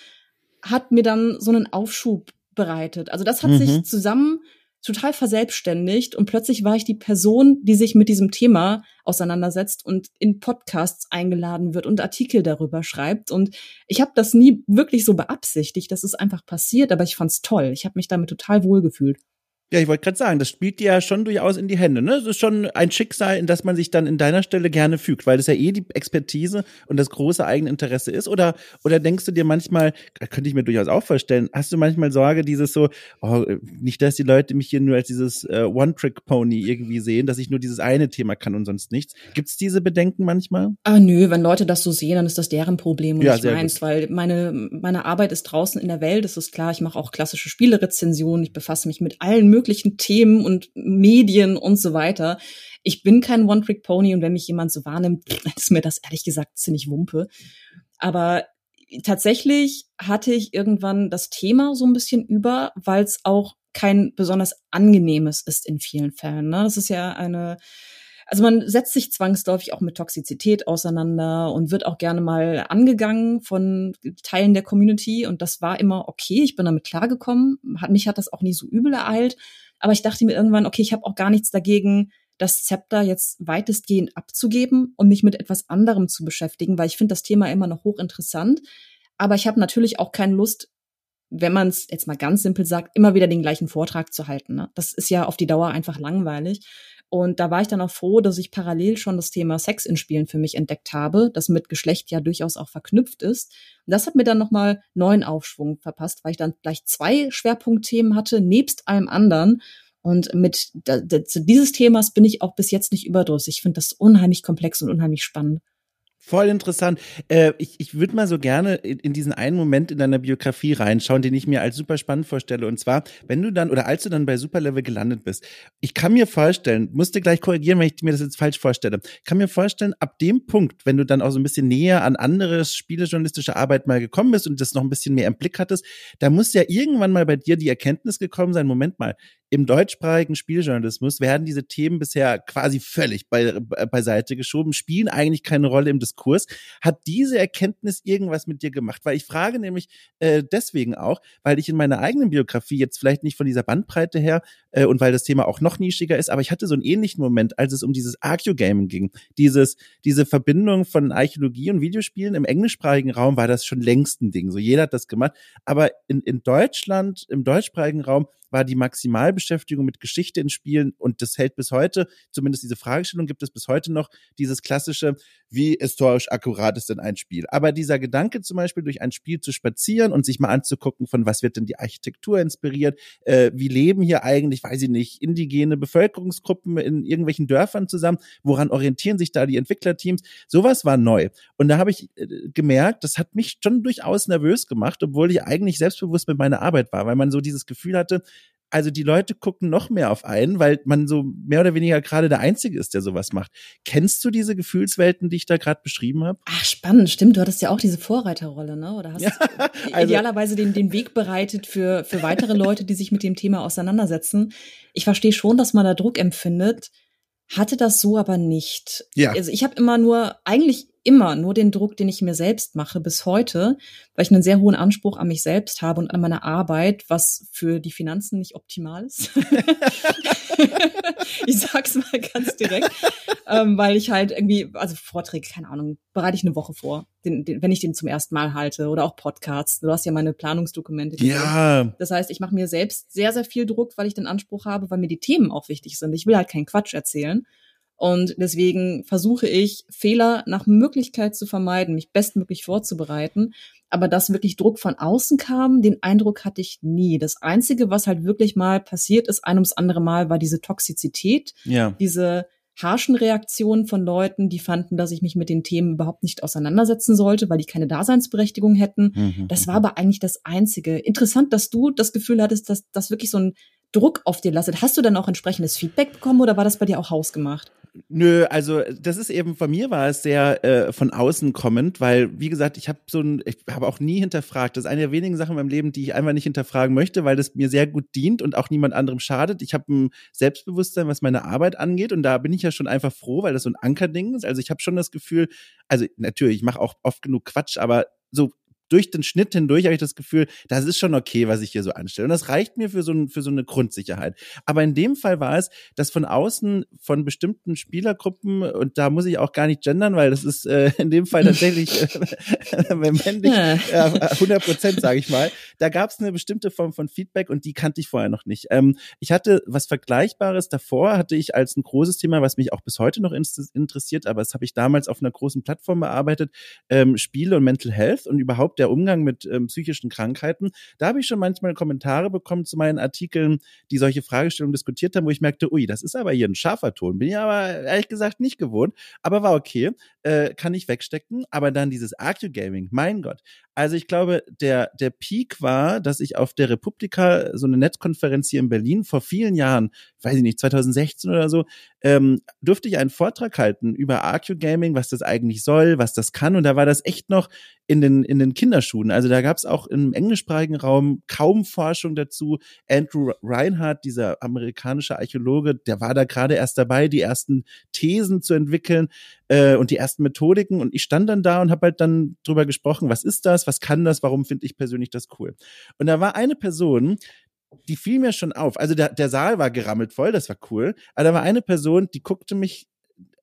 hat mir dann so einen Aufschub bereitet. Also das hat mhm. sich zusammen total verselbstständigt und plötzlich war ich die Person, die sich mit diesem Thema auseinandersetzt und in Podcasts eingeladen wird und Artikel darüber schreibt. Und ich habe das nie wirklich so beabsichtigt, das ist einfach passiert, aber ich fand's toll. Ich habe mich damit total wohlgefühlt. Ja, ich wollte gerade sagen, das spielt dir ja schon durchaus in die Hände. Ne? Das ist schon ein Schicksal, in das man sich dann in deiner Stelle gerne fügt, weil das ja eh die Expertise und das große Eigeninteresse ist. Oder, oder denkst du dir manchmal, könnte ich mir durchaus auch vorstellen, hast du manchmal Sorge, dieses so, oh, nicht, dass die Leute mich hier nur als dieses äh, One-Trick-Pony irgendwie sehen, dass ich nur dieses eine Thema kann und sonst nichts. Gibt's diese Bedenken manchmal? Ah, nö, wenn Leute das so sehen, dann ist das deren Problem und ja, nicht meins, gut. weil meine, meine Arbeit ist draußen in der Welt, das ist klar. Ich mache auch klassische Spielerezensionen, ich befasse mich mit allen möglichen Themen und Medien und so weiter. Ich bin kein One-Trick-Pony und wenn mich jemand so wahrnimmt, [laughs] ist mir das ehrlich gesagt ziemlich Wumpe. Aber tatsächlich hatte ich irgendwann das Thema so ein bisschen über, weil es auch kein besonders angenehmes ist in vielen Fällen. Ne? Das ist ja eine also man setzt sich zwangsläufig auch mit Toxizität auseinander und wird auch gerne mal angegangen von Teilen der Community und das war immer okay, ich bin damit klargekommen, hat mich hat das auch nie so übel ereilt, aber ich dachte mir irgendwann, okay, ich habe auch gar nichts dagegen, das Zepter jetzt weitestgehend abzugeben und mich mit etwas anderem zu beschäftigen, weil ich finde das Thema immer noch hochinteressant, aber ich habe natürlich auch keine Lust, wenn man es jetzt mal ganz simpel sagt, immer wieder den gleichen Vortrag zu halten. Ne? Das ist ja auf die Dauer einfach langweilig. Und da war ich dann auch froh, dass ich parallel schon das Thema Sex in Spielen für mich entdeckt habe, das mit Geschlecht ja durchaus auch verknüpft ist. Und das hat mir dann nochmal neuen Aufschwung verpasst, weil ich dann gleich zwei Schwerpunktthemen hatte, nebst allem anderen. Und mit dieses Themas bin ich auch bis jetzt nicht überdrüssig. Ich finde das unheimlich komplex und unheimlich spannend. Voll interessant. Äh, ich ich würde mal so gerne in, in, diesen einen Moment in deiner Biografie reinschauen, den ich mir als super spannend vorstelle. Und zwar, wenn du dann oder als du dann bei Superlevel gelandet bist. Ich kann mir vorstellen, musste gleich korrigieren, wenn ich mir das jetzt falsch vorstelle. Kann mir vorstellen, ab dem Punkt, wenn du dann auch so ein bisschen näher an andere spielejournalistische Arbeit mal gekommen bist und das noch ein bisschen mehr im Blick hattest, da muss ja irgendwann mal bei dir die Erkenntnis gekommen sein, Moment mal, im deutschsprachigen Spieljournalismus werden diese Themen bisher quasi völlig bei, beiseite geschoben, spielen eigentlich keine Rolle im Diskurs. Hat diese Erkenntnis irgendwas mit dir gemacht? Weil ich frage nämlich äh, deswegen auch, weil ich in meiner eigenen Biografie jetzt vielleicht nicht von dieser Bandbreite her äh, und weil das Thema auch noch nischiger ist, aber ich hatte so einen ähnlichen Moment, als es um dieses Archeogaming ging. Dieses, diese Verbindung von Archäologie und Videospielen im englischsprachigen Raum war das schon längst ein Ding. So jeder hat das gemacht. Aber in, in Deutschland, im deutschsprachigen Raum, war die Maximalbeschäftigung mit Geschichte in Spielen und das hält bis heute, zumindest diese Fragestellung gibt es bis heute noch, dieses klassische, wie historisch akkurat ist denn ein Spiel? Aber dieser Gedanke zum Beispiel durch ein Spiel zu spazieren und sich mal anzugucken, von was wird denn die Architektur inspiriert, äh, wie leben hier eigentlich, weiß ich nicht, indigene Bevölkerungsgruppen in irgendwelchen Dörfern zusammen, woran orientieren sich da die Entwicklerteams? Sowas war neu. Und da habe ich äh, gemerkt, das hat mich schon durchaus nervös gemacht, obwohl ich eigentlich selbstbewusst mit meiner Arbeit war, weil man so dieses Gefühl hatte, also die Leute gucken noch mehr auf einen, weil man so mehr oder weniger gerade der Einzige ist, der sowas macht. Kennst du diese Gefühlswelten, die ich da gerade beschrieben habe? Ach, spannend, stimmt. Du hattest ja auch diese Vorreiterrolle, ne? Oder hast ja, [laughs] [laughs] also, idealerweise den, den Weg bereitet für, für weitere Leute, die sich mit dem Thema auseinandersetzen. Ich verstehe schon, dass man da Druck empfindet, hatte das so aber nicht. Ja. Also ich habe immer nur, eigentlich immer nur den Druck, den ich mir selbst mache bis heute, weil ich einen sehr hohen Anspruch an mich selbst habe und an meine Arbeit, was für die Finanzen nicht optimal ist. [laughs] ich sag's mal ganz direkt, ähm, weil ich halt irgendwie, also Vorträge, keine Ahnung, bereite ich eine Woche vor, den, den, wenn ich den zum ersten Mal halte oder auch Podcasts. Du hast ja meine Planungsdokumente. Ja. Das heißt, ich mache mir selbst sehr, sehr viel Druck, weil ich den Anspruch habe, weil mir die Themen auch wichtig sind. Ich will halt keinen Quatsch erzählen. Und deswegen versuche ich, Fehler nach Möglichkeit zu vermeiden, mich bestmöglich vorzubereiten. Aber dass wirklich Druck von außen kam, den Eindruck hatte ich nie. Das Einzige, was halt wirklich mal passiert ist, ein ums andere Mal, war diese Toxizität, ja. diese harschen Reaktionen von Leuten, die fanden, dass ich mich mit den Themen überhaupt nicht auseinandersetzen sollte, weil die keine Daseinsberechtigung hätten. Mhm. Das war aber eigentlich das Einzige. Interessant, dass du das Gefühl hattest, dass das wirklich so ein Druck auf dir lastet. Hast du dann auch entsprechendes Feedback bekommen oder war das bei dir auch hausgemacht? Nö, also das ist eben von mir war es sehr äh, von außen kommend, weil wie gesagt, ich habe so ein, ich habe auch nie hinterfragt. Das ist eine der wenigen Sachen in meinem Leben, die ich einfach nicht hinterfragen möchte, weil das mir sehr gut dient und auch niemand anderem schadet. Ich habe ein Selbstbewusstsein, was meine Arbeit angeht und da bin ich ja schon einfach froh, weil das so ein Ankerding ist. Also ich habe schon das Gefühl, also natürlich, ich mache auch oft genug Quatsch, aber so durch den Schnitt hindurch habe ich das Gefühl, das ist schon okay, was ich hier so anstelle. Und das reicht mir für so, ein, für so eine Grundsicherheit. Aber in dem Fall war es, dass von außen von bestimmten Spielergruppen, und da muss ich auch gar nicht gendern, weil das ist äh, in dem Fall tatsächlich äh, männlich, äh, 100 Prozent, sage ich mal, da gab es eine bestimmte Form von Feedback und die kannte ich vorher noch nicht. Ähm, ich hatte was Vergleichbares davor, hatte ich als ein großes Thema, was mich auch bis heute noch interessiert, aber das habe ich damals auf einer großen Plattform bearbeitet, ähm, Spiele und Mental Health und überhaupt der Umgang mit ähm, psychischen Krankheiten. Da habe ich schon manchmal Kommentare bekommen zu meinen Artikeln, die solche Fragestellungen diskutiert haben, wo ich merkte, ui, das ist aber hier ein scharfer Ton. Bin ich aber ehrlich gesagt nicht gewohnt, aber war okay, äh, kann ich wegstecken. Aber dann dieses Arcu-Gaming, mein Gott. Also ich glaube, der, der Peak war, dass ich auf der Republika, so eine Netzkonferenz hier in Berlin, vor vielen Jahren, weiß ich nicht, 2016 oder so, ähm, durfte ich einen Vortrag halten über Arcu-Gaming, was das eigentlich soll, was das kann. Und da war das echt noch in den, in den Kinderschuhen. Also da gab es auch im englischsprachigen Raum kaum Forschung dazu. Andrew Reinhardt, dieser amerikanische Archäologe, der war da gerade erst dabei, die ersten Thesen zu entwickeln äh, und die ersten Methodiken. Und ich stand dann da und habe halt dann drüber gesprochen, was ist das, was kann das, warum finde ich persönlich das cool. Und da war eine Person, die fiel mir schon auf. Also der, der Saal war gerammelt voll, das war cool. Aber da war eine Person, die guckte mich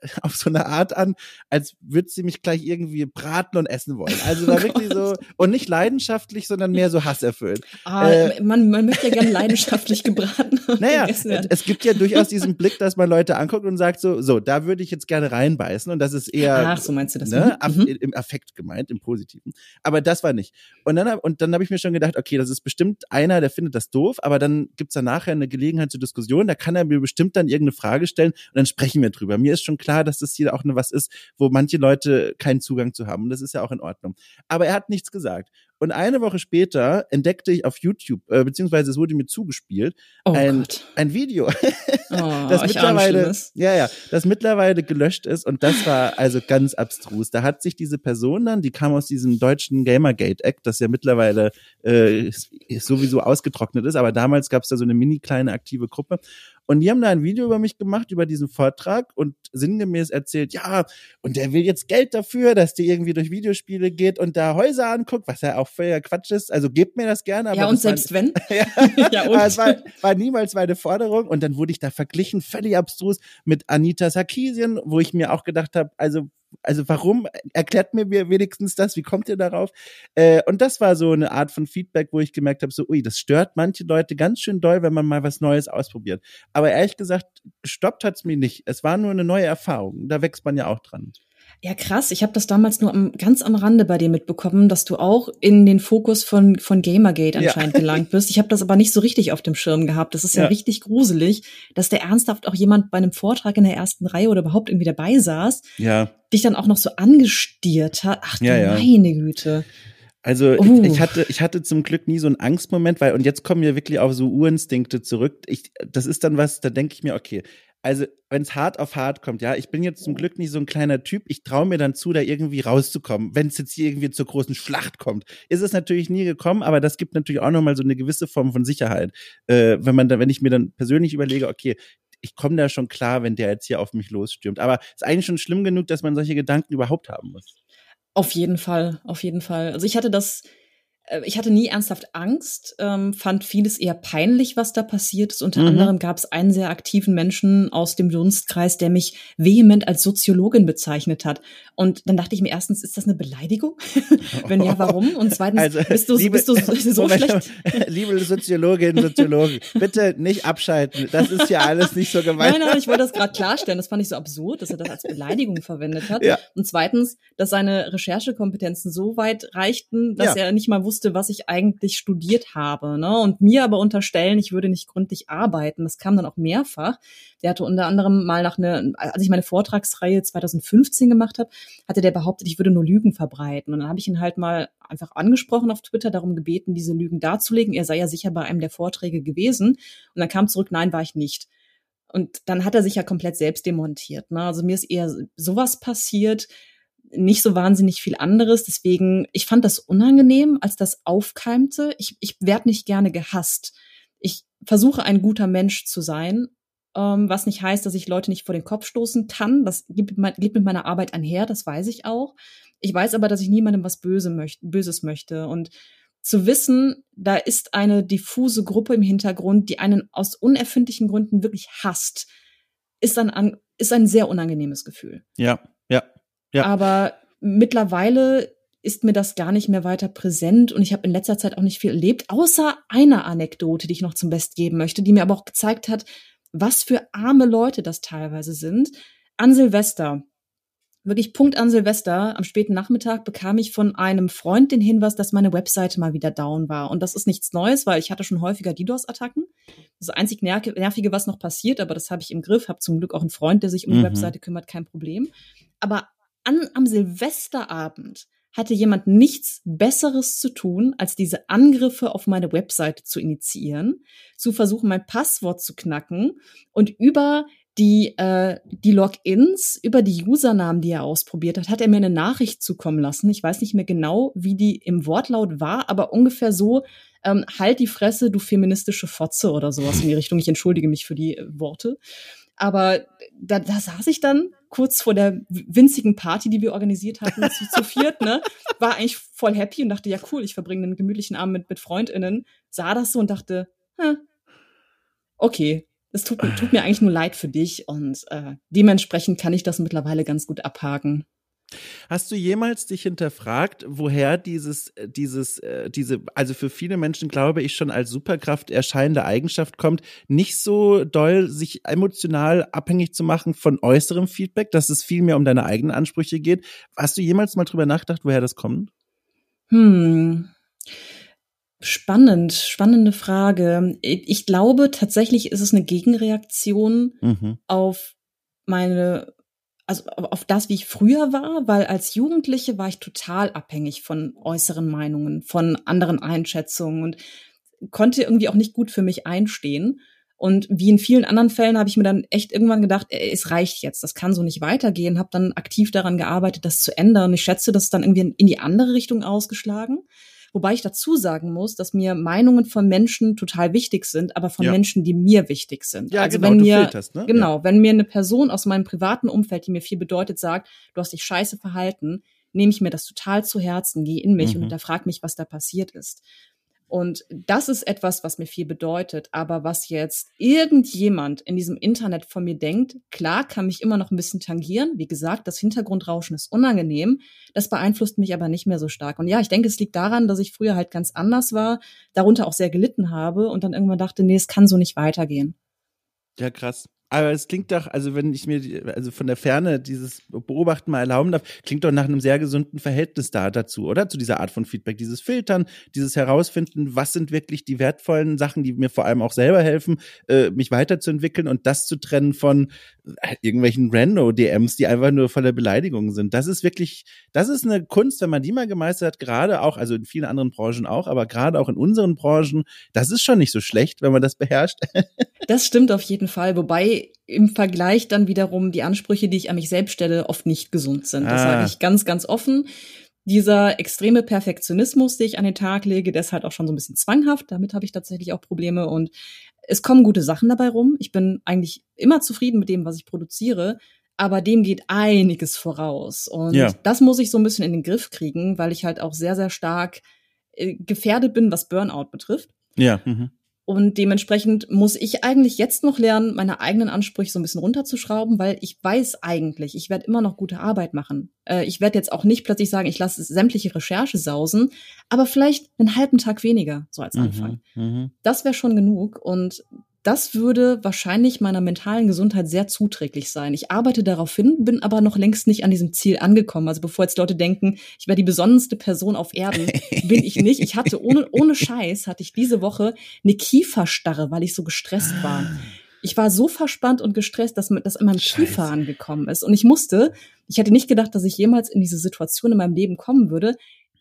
[laughs] auf so eine Art an, als würde sie mich gleich irgendwie braten und essen wollen. Also war [laughs] oh wirklich so, und nicht leidenschaftlich, sondern mehr so hasserfüllt. Ah, äh, man, man möchte ja gerne leidenschaftlich gebraten. [laughs] naja, es gibt ja durchaus diesen Blick, dass man Leute anguckt und sagt so, so, da würde ich jetzt gerne reinbeißen und das ist eher, Ach, so meinst du das? Ne, mhm. im Affekt gemeint, im Positiven. Aber das war nicht. Und dann, und dann habe ich mir schon gedacht, okay, das ist bestimmt einer, der findet das doof, aber dann gibt's da nachher eine Gelegenheit zur Diskussion, da kann er mir bestimmt dann irgendeine Frage stellen und dann sprechen wir drüber. Mir ist schon klar, dass das hier auch eine was ist, wo manche Leute keinen Zugang zu haben. Und das ist ja auch in Ordnung. Aber er hat nichts gesagt. Und eine Woche später entdeckte ich auf YouTube, äh, beziehungsweise es wurde mir zugespielt, oh ein, ein Video, [laughs] oh, das mittlerweile, ja, ja, das mittlerweile gelöscht ist. Und das war also ganz abstrus. Da hat sich diese Person dann, die kam aus diesem deutschen Gamergate Act, das ja mittlerweile äh, sowieso ausgetrocknet ist, aber damals gab es da so eine mini kleine aktive Gruppe. Und die haben da ein Video über mich gemacht, über diesen Vortrag und sinngemäß erzählt, ja, und der will jetzt Geld dafür, dass der irgendwie durch Videospiele geht und da Häuser anguckt, was ja auch völliger Quatsch ist. Also gebt mir das gerne. Aber ja, und selbst war, wenn. [laughs] ja, [laughs] ja und? es war, war niemals meine Forderung. Und dann wurde ich da verglichen, völlig abstrus, mit Anita Sarkeesian, wo ich mir auch gedacht habe, also also warum? Erklärt mir wenigstens das, wie kommt ihr darauf? Äh, und das war so eine Art von Feedback, wo ich gemerkt habe, so, ui, das stört manche Leute ganz schön doll, wenn man mal was Neues ausprobiert. Aber ehrlich gesagt, gestoppt hat's mich nicht. Es war nur eine neue Erfahrung. Da wächst man ja auch dran. Ja, krass. Ich habe das damals nur am, ganz am Rande bei dir mitbekommen, dass du auch in den Fokus von, von Gamergate anscheinend ja. gelangt bist. Ich habe das aber nicht so richtig auf dem Schirm gehabt. Das ist ja, ja, richtig gruselig, dass der ernsthaft auch jemand bei einem Vortrag in der ersten Reihe oder überhaupt irgendwie dabei saß, ja. dich dann auch noch so angestiert hat. Ach du ja, meine Güte. Also uh. ich, ich, hatte, ich hatte zum Glück nie so einen Angstmoment, weil, und jetzt kommen wir wirklich auf so Urinstinkte zurück. Ich, das ist dann was, da denke ich mir, okay, also wenn es hart auf hart kommt, ja, ich bin jetzt zum Glück nicht so ein kleiner Typ, ich traue mir dann zu, da irgendwie rauszukommen. Wenn es jetzt hier irgendwie zur großen Schlacht kommt, ist es natürlich nie gekommen, aber das gibt natürlich auch nochmal so eine gewisse Form von Sicherheit. Äh, wenn man da, wenn ich mir dann persönlich überlege, okay, ich komme da schon klar, wenn der jetzt hier auf mich losstürmt. Aber es ist eigentlich schon schlimm genug, dass man solche Gedanken überhaupt haben muss. Auf jeden Fall, auf jeden Fall. Also ich hatte das ich hatte nie ernsthaft Angst, ähm, fand vieles eher peinlich, was da passiert ist. Unter mhm. anderem gab es einen sehr aktiven Menschen aus dem Dunstkreis, der mich vehement als Soziologin bezeichnet hat. Und dann dachte ich mir erstens, ist das eine Beleidigung? [laughs] Wenn ja, warum? Und zweitens, also, bist, du, liebe, bist du so [laughs] Moment, schlecht? [laughs] Liebe Soziologin, Soziologen, bitte nicht abschalten. Das ist ja alles nicht so gemeint. Nein, nein, ich wollte das gerade klarstellen. Das fand ich so absurd, dass er das als Beleidigung verwendet hat. Ja. Und zweitens, dass seine Recherchekompetenzen so weit reichten, dass ja. er nicht mal wusste, wusste, was ich eigentlich studiert habe, ne? Und mir aber unterstellen, ich würde nicht gründlich arbeiten. Das kam dann auch mehrfach. Der hatte unter anderem mal nach einer, als ich meine Vortragsreihe 2015 gemacht habe, hatte der behauptet, ich würde nur Lügen verbreiten. Und dann habe ich ihn halt mal einfach angesprochen auf Twitter, darum gebeten, diese Lügen darzulegen. Er sei ja sicher bei einem der Vorträge gewesen. Und dann kam zurück, nein, war ich nicht. Und dann hat er sich ja komplett selbst demontiert. Ne? Also mir ist eher sowas passiert, nicht so wahnsinnig viel anderes. Deswegen, ich fand das unangenehm, als das aufkeimte. Ich, ich werde nicht gerne gehasst. Ich versuche ein guter Mensch zu sein, ähm, was nicht heißt, dass ich Leute nicht vor den Kopf stoßen kann. Das geht mit, geht mit meiner Arbeit einher, das weiß ich auch. Ich weiß aber, dass ich niemandem was Böse möchte, Böses möchte. Und zu wissen, da ist eine diffuse Gruppe im Hintergrund, die einen aus unerfindlichen Gründen wirklich hasst, ist ein, ist ein sehr unangenehmes Gefühl. Ja, ja, ja. Aber mittlerweile ist mir das gar nicht mehr weiter präsent und ich habe in letzter Zeit auch nicht viel erlebt, außer einer Anekdote, die ich noch zum Best geben möchte, die mir aber auch gezeigt hat, was für arme Leute das teilweise sind. An Silvester, wirklich Punkt an Silvester, am späten Nachmittag bekam ich von einem Freund den Hinweis, dass meine Webseite mal wieder down war. Und das ist nichts Neues, weil ich hatte schon häufiger DDoS-Attacken. Das einzig Nervige, was noch passiert, aber das habe ich im Griff, habe zum Glück auch einen Freund, der sich um die mhm. Webseite kümmert, kein Problem. Aber an, am Silvesterabend hatte jemand nichts Besseres zu tun, als diese Angriffe auf meine Webseite zu initiieren, zu versuchen, mein Passwort zu knacken und über die, äh, die Logins, über die Usernamen, die er ausprobiert hat, hat er mir eine Nachricht zukommen lassen. Ich weiß nicht mehr genau, wie die im Wortlaut war, aber ungefähr so, ähm, halt die Fresse, du feministische Fotze oder sowas in die [laughs] Richtung. Ich entschuldige mich für die äh, Worte. Aber da, da saß ich dann kurz vor der winzigen Party, die wir organisiert hatten, zu, zu viert, ne, war eigentlich voll happy und dachte, ja cool, ich verbringe einen gemütlichen Abend mit, mit FreundInnen, sah das so und dachte, hm, okay, es tut, tut mir eigentlich nur leid für dich und äh, dementsprechend kann ich das mittlerweile ganz gut abhaken. Hast du jemals dich hinterfragt, woher dieses, äh, dieses, äh, diese, also für viele Menschen glaube ich schon als Superkraft erscheinende Eigenschaft kommt, nicht so doll sich emotional abhängig zu machen von äußerem Feedback, dass es viel mehr um deine eigenen Ansprüche geht. Hast du jemals mal drüber nachgedacht, woher das kommt? Hm. Spannend, spannende Frage. Ich glaube tatsächlich ist es eine Gegenreaktion mhm. auf meine also auf das, wie ich früher war, weil als Jugendliche war ich total abhängig von äußeren Meinungen, von anderen Einschätzungen und konnte irgendwie auch nicht gut für mich einstehen. Und wie in vielen anderen Fällen habe ich mir dann echt irgendwann gedacht, ey, es reicht jetzt, das kann so nicht weitergehen, habe dann aktiv daran gearbeitet, das zu ändern. Ich schätze, das ist dann irgendwie in die andere Richtung ausgeschlagen. Wobei ich dazu sagen muss, dass mir Meinungen von Menschen total wichtig sind, aber von ja. Menschen, die mir wichtig sind. Ja, also genau, wenn mir, filterst, ne? genau, ja. wenn mir eine Person aus meinem privaten Umfeld, die mir viel bedeutet, sagt, du hast dich scheiße verhalten, nehme ich mir das total zu Herzen, gehe in mich mhm. und hinterfrag mich, was da passiert ist. Und das ist etwas, was mir viel bedeutet. Aber was jetzt irgendjemand in diesem Internet von mir denkt, klar, kann mich immer noch ein bisschen tangieren. Wie gesagt, das Hintergrundrauschen ist unangenehm. Das beeinflusst mich aber nicht mehr so stark. Und ja, ich denke, es liegt daran, dass ich früher halt ganz anders war, darunter auch sehr gelitten habe und dann irgendwann dachte, nee, es kann so nicht weitergehen. Ja, krass. Aber es klingt doch, also wenn ich mir, also von der Ferne dieses Beobachten mal erlauben darf, klingt doch nach einem sehr gesunden Verhältnis da dazu, oder? Zu dieser Art von Feedback, dieses Filtern, dieses Herausfinden, was sind wirklich die wertvollen Sachen, die mir vor allem auch selber helfen, äh, mich weiterzuentwickeln und das zu trennen von äh, irgendwelchen Rando-DMs, die einfach nur voller Beleidigungen sind. Das ist wirklich, das ist eine Kunst, wenn man die mal gemeistert hat, gerade auch, also in vielen anderen Branchen auch, aber gerade auch in unseren Branchen, das ist schon nicht so schlecht, wenn man das beherrscht. das stimmt auf jeden Fall, wobei im Vergleich dann wiederum die Ansprüche, die ich an mich selbst stelle, oft nicht gesund sind. Das ah. sage ich ganz, ganz offen. Dieser extreme Perfektionismus, den ich an den Tag lege, der ist halt auch schon so ein bisschen zwanghaft. Damit habe ich tatsächlich auch Probleme. Und es kommen gute Sachen dabei rum. Ich bin eigentlich immer zufrieden mit dem, was ich produziere. Aber dem geht einiges voraus. Und ja. das muss ich so ein bisschen in den Griff kriegen, weil ich halt auch sehr, sehr stark äh, gefährdet bin, was Burnout betrifft. Ja. Mhm. Und dementsprechend muss ich eigentlich jetzt noch lernen, meine eigenen Ansprüche so ein bisschen runterzuschrauben, weil ich weiß eigentlich, ich werde immer noch gute Arbeit machen. Äh, ich werde jetzt auch nicht plötzlich sagen, ich lasse sämtliche Recherche sausen, aber vielleicht einen halben Tag weniger, so als mhm, Anfang. Mhm, das wäre schon genug. Und das würde wahrscheinlich meiner mentalen Gesundheit sehr zuträglich sein. Ich arbeite darauf hin, bin aber noch längst nicht an diesem Ziel angekommen. Also bevor jetzt Leute denken, ich wäre die besonnenste Person auf Erden, [laughs] bin ich nicht. Ich hatte ohne, ohne Scheiß, hatte ich diese Woche eine Kieferstarre, weil ich so gestresst war. Ich war so verspannt und gestresst, dass das in meinem Scheiße. Kiefer angekommen ist. Und ich musste, ich hätte nicht gedacht, dass ich jemals in diese Situation in meinem Leben kommen würde,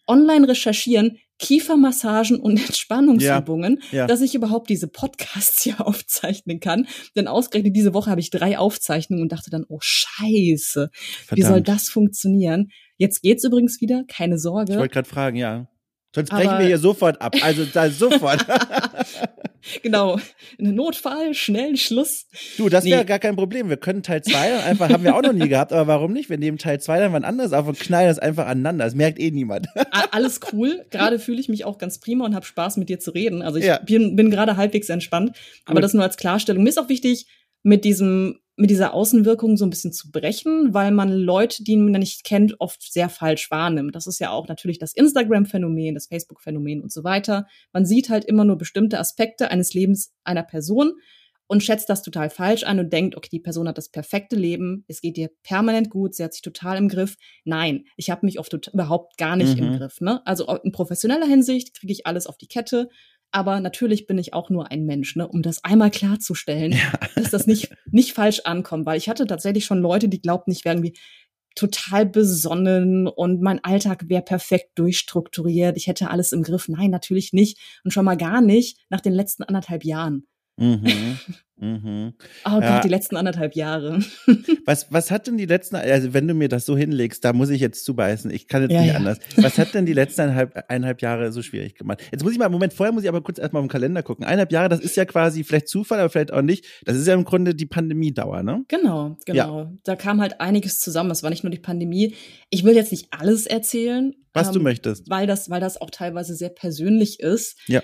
online recherchieren, Kiefermassagen und [laughs] Entspannungsübungen, ja, ja. dass ich überhaupt diese Podcasts [laughs] hier aufzeichnen kann. Denn ausgerechnet diese Woche habe ich drei Aufzeichnungen und dachte dann, oh Scheiße, Verdammt. wie soll das funktionieren? Jetzt geht's übrigens wieder, keine Sorge. Ich wollte gerade fragen, ja. Sonst brechen Aber wir hier sofort ab. Also da sofort. [laughs] [laughs] genau. Notfall, schnell, Schluss. Du, das wäre nee. gar kein Problem. Wir können Teil 2 einfach, haben wir auch noch nie gehabt, aber warum nicht? Wir nehmen Teil 2 dann wann anders auf und knallen das einfach aneinander. Das merkt eh niemand. [laughs] Alles cool. Gerade fühle ich mich auch ganz prima und habe Spaß mit dir zu reden. Also ich ja. bin, bin gerade halbwegs entspannt. Aber Gut. das nur als Klarstellung. Mir ist auch wichtig, mit diesem mit dieser Außenwirkung so ein bisschen zu brechen, weil man Leute, die man nicht kennt, oft sehr falsch wahrnimmt. Das ist ja auch natürlich das Instagram-Phänomen, das Facebook-Phänomen und so weiter. Man sieht halt immer nur bestimmte Aspekte eines Lebens einer Person und schätzt das total falsch ein und denkt, okay, die Person hat das perfekte Leben, es geht ihr permanent gut, sie hat sich total im Griff. Nein, ich habe mich oft überhaupt gar nicht mhm. im Griff. Ne? Also in professioneller Hinsicht kriege ich alles auf die Kette aber natürlich bin ich auch nur ein Mensch, ne, um das einmal klarzustellen, ja. dass das nicht, nicht falsch ankommt, weil ich hatte tatsächlich schon Leute, die glaubten, ich wäre irgendwie total besonnen und mein Alltag wäre perfekt durchstrukturiert, ich hätte alles im Griff. Nein, natürlich nicht und schon mal gar nicht nach den letzten anderthalb Jahren. Mhm. Mhm. [laughs] Oh Gott, die letzten anderthalb Jahre. [laughs] was, was hat denn die letzten, also wenn du mir das so hinlegst, da muss ich jetzt zubeißen, ich kann jetzt ja, nicht ja. anders. Was hat denn die letzten eineinhalb, eineinhalb Jahre so schwierig gemacht? Jetzt muss ich mal, Moment, vorher muss ich aber kurz erstmal im Kalender gucken. Eineinhalb Jahre, das ist ja quasi vielleicht Zufall, aber vielleicht auch nicht. Das ist ja im Grunde die Pandemiedauer, ne? Genau, genau. Ja. Da kam halt einiges zusammen. Es war nicht nur die Pandemie. Ich will jetzt nicht alles erzählen. Was ähm, du möchtest. Weil das, weil das auch teilweise sehr persönlich ist. Ja.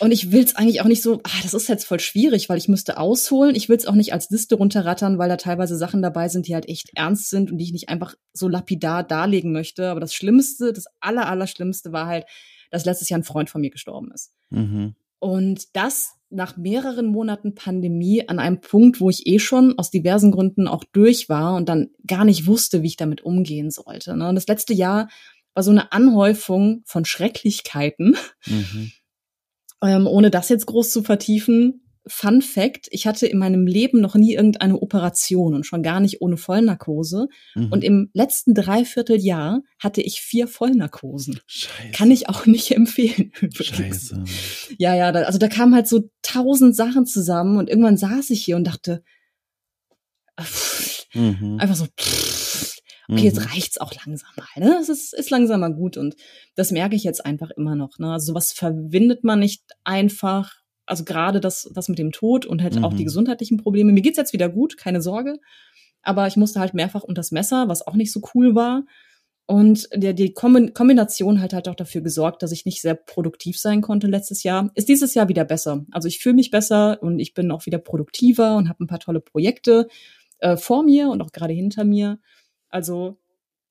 Und ich will es eigentlich auch nicht so, ah, das ist jetzt voll schwierig, weil ich müsste ausholen. Ich will es auch nicht als Liste runterrattern, weil da teilweise Sachen dabei sind, die halt echt ernst sind und die ich nicht einfach so lapidar darlegen möchte. Aber das Schlimmste, das aller, aller Schlimmste war halt, dass letztes Jahr ein Freund von mir gestorben ist. Mhm. Und das nach mehreren Monaten Pandemie an einem Punkt, wo ich eh schon aus diversen Gründen auch durch war und dann gar nicht wusste, wie ich damit umgehen sollte. Ne? Und das letzte Jahr war so eine Anhäufung von Schrecklichkeiten. Mhm ähm, ohne das jetzt groß zu vertiefen, Fun Fact, ich hatte in meinem Leben noch nie irgendeine Operation und schon gar nicht ohne Vollnarkose. Mhm. Und im letzten Dreivierteljahr hatte ich vier Vollnarkosen. Scheiße. Kann ich auch nicht [laughs] empfehlen. Scheiße. Ja, ja, da, also da kamen halt so tausend Sachen zusammen und irgendwann saß ich hier und dachte, pff, mhm. einfach so, pff, okay, jetzt mhm. reicht's auch langsam mal, ne? Es ist, ist langsam mal gut und das merke ich jetzt einfach immer noch, ne? Also sowas verbindet man nicht einfach, also gerade das, das mit dem Tod und halt mhm. auch die mhm. gesundheitlichen Probleme. Mir geht's jetzt wieder gut, keine Sorge, aber ich musste halt mehrfach unter das Messer, was auch nicht so cool war. Und der, die Kombination hat halt auch dafür gesorgt, dass ich nicht sehr produktiv sein konnte letztes Jahr. Ist dieses Jahr wieder besser. Also ich fühle mich besser und ich bin auch wieder produktiver und habe ein paar tolle Projekte äh, vor mir und auch gerade hinter mir. Also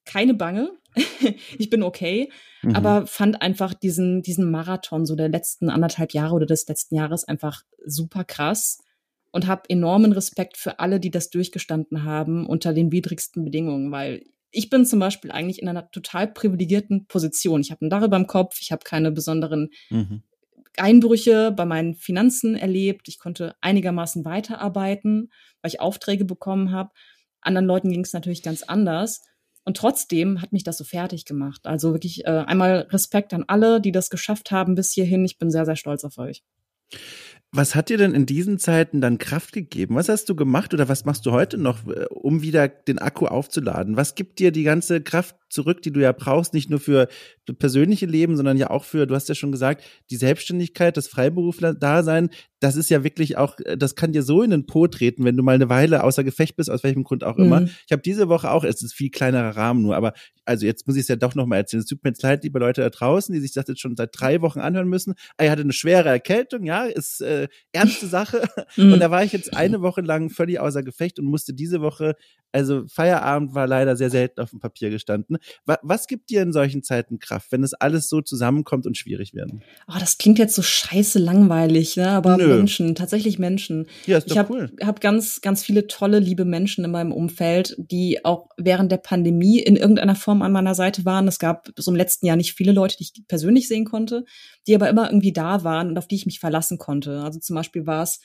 keine Bange. [laughs] ich bin okay, mhm. aber fand einfach diesen, diesen Marathon so der letzten anderthalb Jahre oder des letzten Jahres einfach super krass und habe enormen Respekt für alle, die das durchgestanden haben unter den widrigsten Bedingungen, weil ich bin zum Beispiel eigentlich in einer total privilegierten Position. Ich habe ein Dach über dem Kopf, ich habe keine besonderen mhm. Einbrüche bei meinen Finanzen erlebt. Ich konnte einigermaßen weiterarbeiten, weil ich Aufträge bekommen habe. Anderen Leuten ging es natürlich ganz anders. Und trotzdem hat mich das so fertig gemacht. Also wirklich äh, einmal Respekt an alle, die das geschafft haben bis hierhin. Ich bin sehr, sehr stolz auf euch. Was hat dir denn in diesen Zeiten dann Kraft gegeben? Was hast du gemacht oder was machst du heute noch, äh, um wieder den Akku aufzuladen? Was gibt dir die ganze Kraft, zurück, die du ja brauchst, nicht nur für das persönliche Leben, sondern ja auch für, du hast ja schon gesagt, die Selbstständigkeit, das Freiberufler-Dasein, das ist ja wirklich auch, das kann dir so in den Po treten, wenn du mal eine Weile außer Gefecht bist, aus welchem Grund auch immer. Mhm. Ich habe diese Woche auch, es ist viel kleinerer Rahmen nur, aber also jetzt muss ich es ja doch nochmal erzählen. Es tut mir jetzt leid, liebe Leute da draußen, die sich das jetzt schon seit drei Wochen anhören müssen. Er hatte eine schwere Erkältung, ja, ist äh, ernste Sache. [laughs] Mhm. Und da war ich jetzt eine Woche lang völlig außer Gefecht und musste diese Woche, also Feierabend war leider sehr selten auf dem Papier gestanden. Was, gibt dir in solchen Zeiten Kraft, wenn es alles so zusammenkommt und schwierig werden? Oh, das klingt jetzt so scheiße langweilig, ne? aber Nö. Menschen, tatsächlich Menschen. Ja, ist doch ich habe cool. hab ganz, ganz viele tolle, liebe Menschen in meinem Umfeld, die auch während der Pandemie in irgendeiner Form an meiner Seite waren. Es gab so im letzten Jahr nicht viele Leute, die ich persönlich sehen konnte, die aber immer irgendwie da waren und auf die ich mich verlassen konnte. Also zum Beispiel war es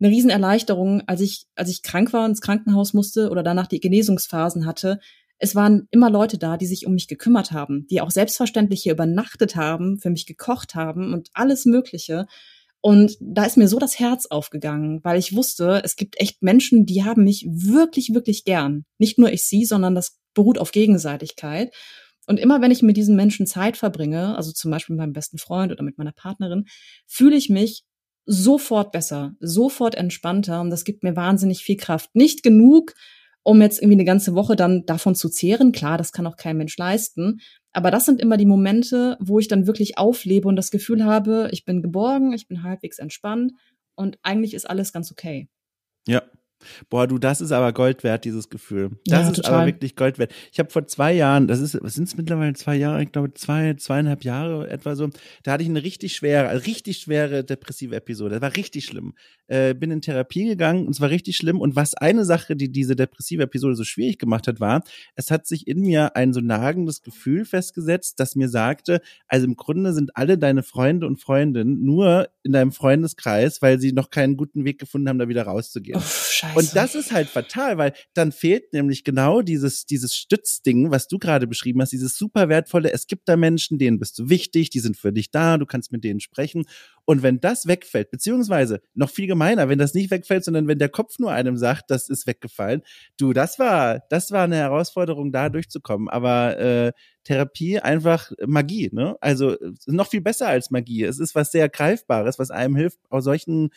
eine Riesenerleichterung, als ich, als ich krank war und ins Krankenhaus musste oder danach die Genesungsphasen hatte. Es waren immer Leute da, die sich um mich gekümmert haben, die auch selbstverständlich hier übernachtet haben, für mich gekocht haben und alles Mögliche. Und da ist mir so das Herz aufgegangen, weil ich wusste, es gibt echt Menschen, die haben mich wirklich, wirklich gern. Nicht nur ich sie, sondern das beruht auf Gegenseitigkeit. Und immer wenn ich mit diesen Menschen Zeit verbringe, also zum Beispiel mit meinem besten Freund oder mit meiner Partnerin, fühle ich mich sofort besser, sofort entspannter und das gibt mir wahnsinnig viel Kraft. Nicht genug, um jetzt irgendwie eine ganze Woche dann davon zu zehren. Klar, das kann auch kein Mensch leisten. Aber das sind immer die Momente, wo ich dann wirklich auflebe und das Gefühl habe, ich bin geborgen, ich bin halbwegs entspannt und eigentlich ist alles ganz okay. Ja, Boah, du, das ist aber Gold wert, dieses Gefühl. Das ja, ist total. aber wirklich Gold wert. Ich habe vor zwei Jahren, das ist, was sind es mittlerweile zwei Jahre, ich glaube zwei, zweieinhalb Jahre etwa so, da hatte ich eine richtig schwere, richtig schwere depressive Episode. Das war richtig schlimm. Äh, bin in Therapie gegangen und es war richtig schlimm. Und was eine Sache, die diese depressive Episode so schwierig gemacht hat, war, es hat sich in mir ein so nagendes Gefühl festgesetzt, das mir sagte, also im Grunde sind alle deine Freunde und Freundinnen nur in deinem Freundeskreis, weil sie noch keinen guten Weg gefunden haben, da wieder rauszugehen. Oh, und das ist halt fatal, weil dann fehlt nämlich genau dieses, dieses Stützding, was du gerade beschrieben hast, dieses super wertvolle, es gibt da Menschen, denen bist du wichtig, die sind für dich da, du kannst mit denen sprechen. Und wenn das wegfällt, beziehungsweise noch viel gemeiner, wenn das nicht wegfällt, sondern wenn der Kopf nur einem sagt, das ist weggefallen, du, das war, das war eine Herausforderung, da durchzukommen. Aber äh, Therapie einfach Magie, ne? Also noch viel besser als Magie. Es ist was sehr Greifbares, was einem hilft, aus solchen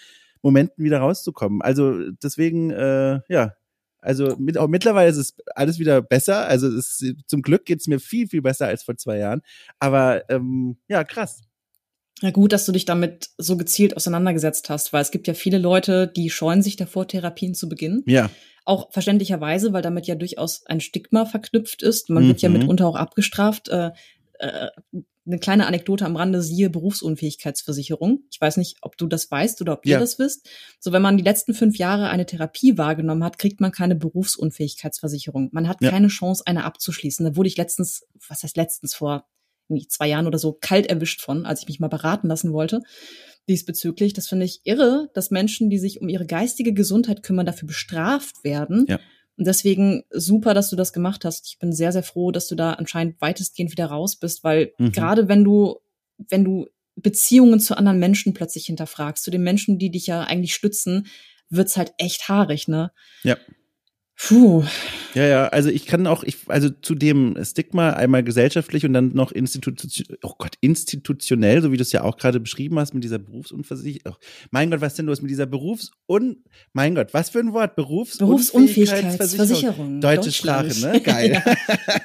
Momenten wieder rauszukommen. Also deswegen, äh, ja, also mit, auch mittlerweile ist es alles wieder besser. Also es, zum Glück geht es mir viel, viel besser als vor zwei Jahren. Aber ähm, ja, krass. Ja, gut, dass du dich damit so gezielt auseinandergesetzt hast, weil es gibt ja viele Leute, die scheuen sich davor, Therapien zu beginnen. Ja. Auch verständlicherweise, weil damit ja durchaus ein Stigma verknüpft ist. Man mhm. wird ja mhm. mitunter auch abgestraft. Äh, äh, eine kleine Anekdote am Rande, siehe Berufsunfähigkeitsversicherung. Ich weiß nicht, ob du das weißt oder ob ihr ja. das wisst. So, wenn man die letzten fünf Jahre eine Therapie wahrgenommen hat, kriegt man keine Berufsunfähigkeitsversicherung. Man hat ja. keine Chance, eine abzuschließen. Da wurde ich letztens, was heißt letztens, vor zwei Jahren oder so kalt erwischt von, als ich mich mal beraten lassen wollte diesbezüglich. Das finde ich irre, dass Menschen, die sich um ihre geistige Gesundheit kümmern, dafür bestraft werden. Ja. Und deswegen super, dass du das gemacht hast. Ich bin sehr, sehr froh, dass du da anscheinend weitestgehend wieder raus bist, weil mhm. gerade wenn du, wenn du Beziehungen zu anderen Menschen plötzlich hinterfragst, zu den Menschen, die dich ja eigentlich stützen, wird's halt echt haarig, ne? Ja. Puh. Ja, ja, also ich kann auch, ich, also zu dem Stigma einmal gesellschaftlich und dann noch institutionell, oh Gott, institutionell, so wie du es ja auch gerade beschrieben hast mit dieser Berufsunversicherung. Oh, mein Gott, was denn los mit dieser Berufs- und, mein Gott, was für ein Wort? Berufs- Berufsunfähigkeitsversicherung. Deutsche Sprache, ne? Geil.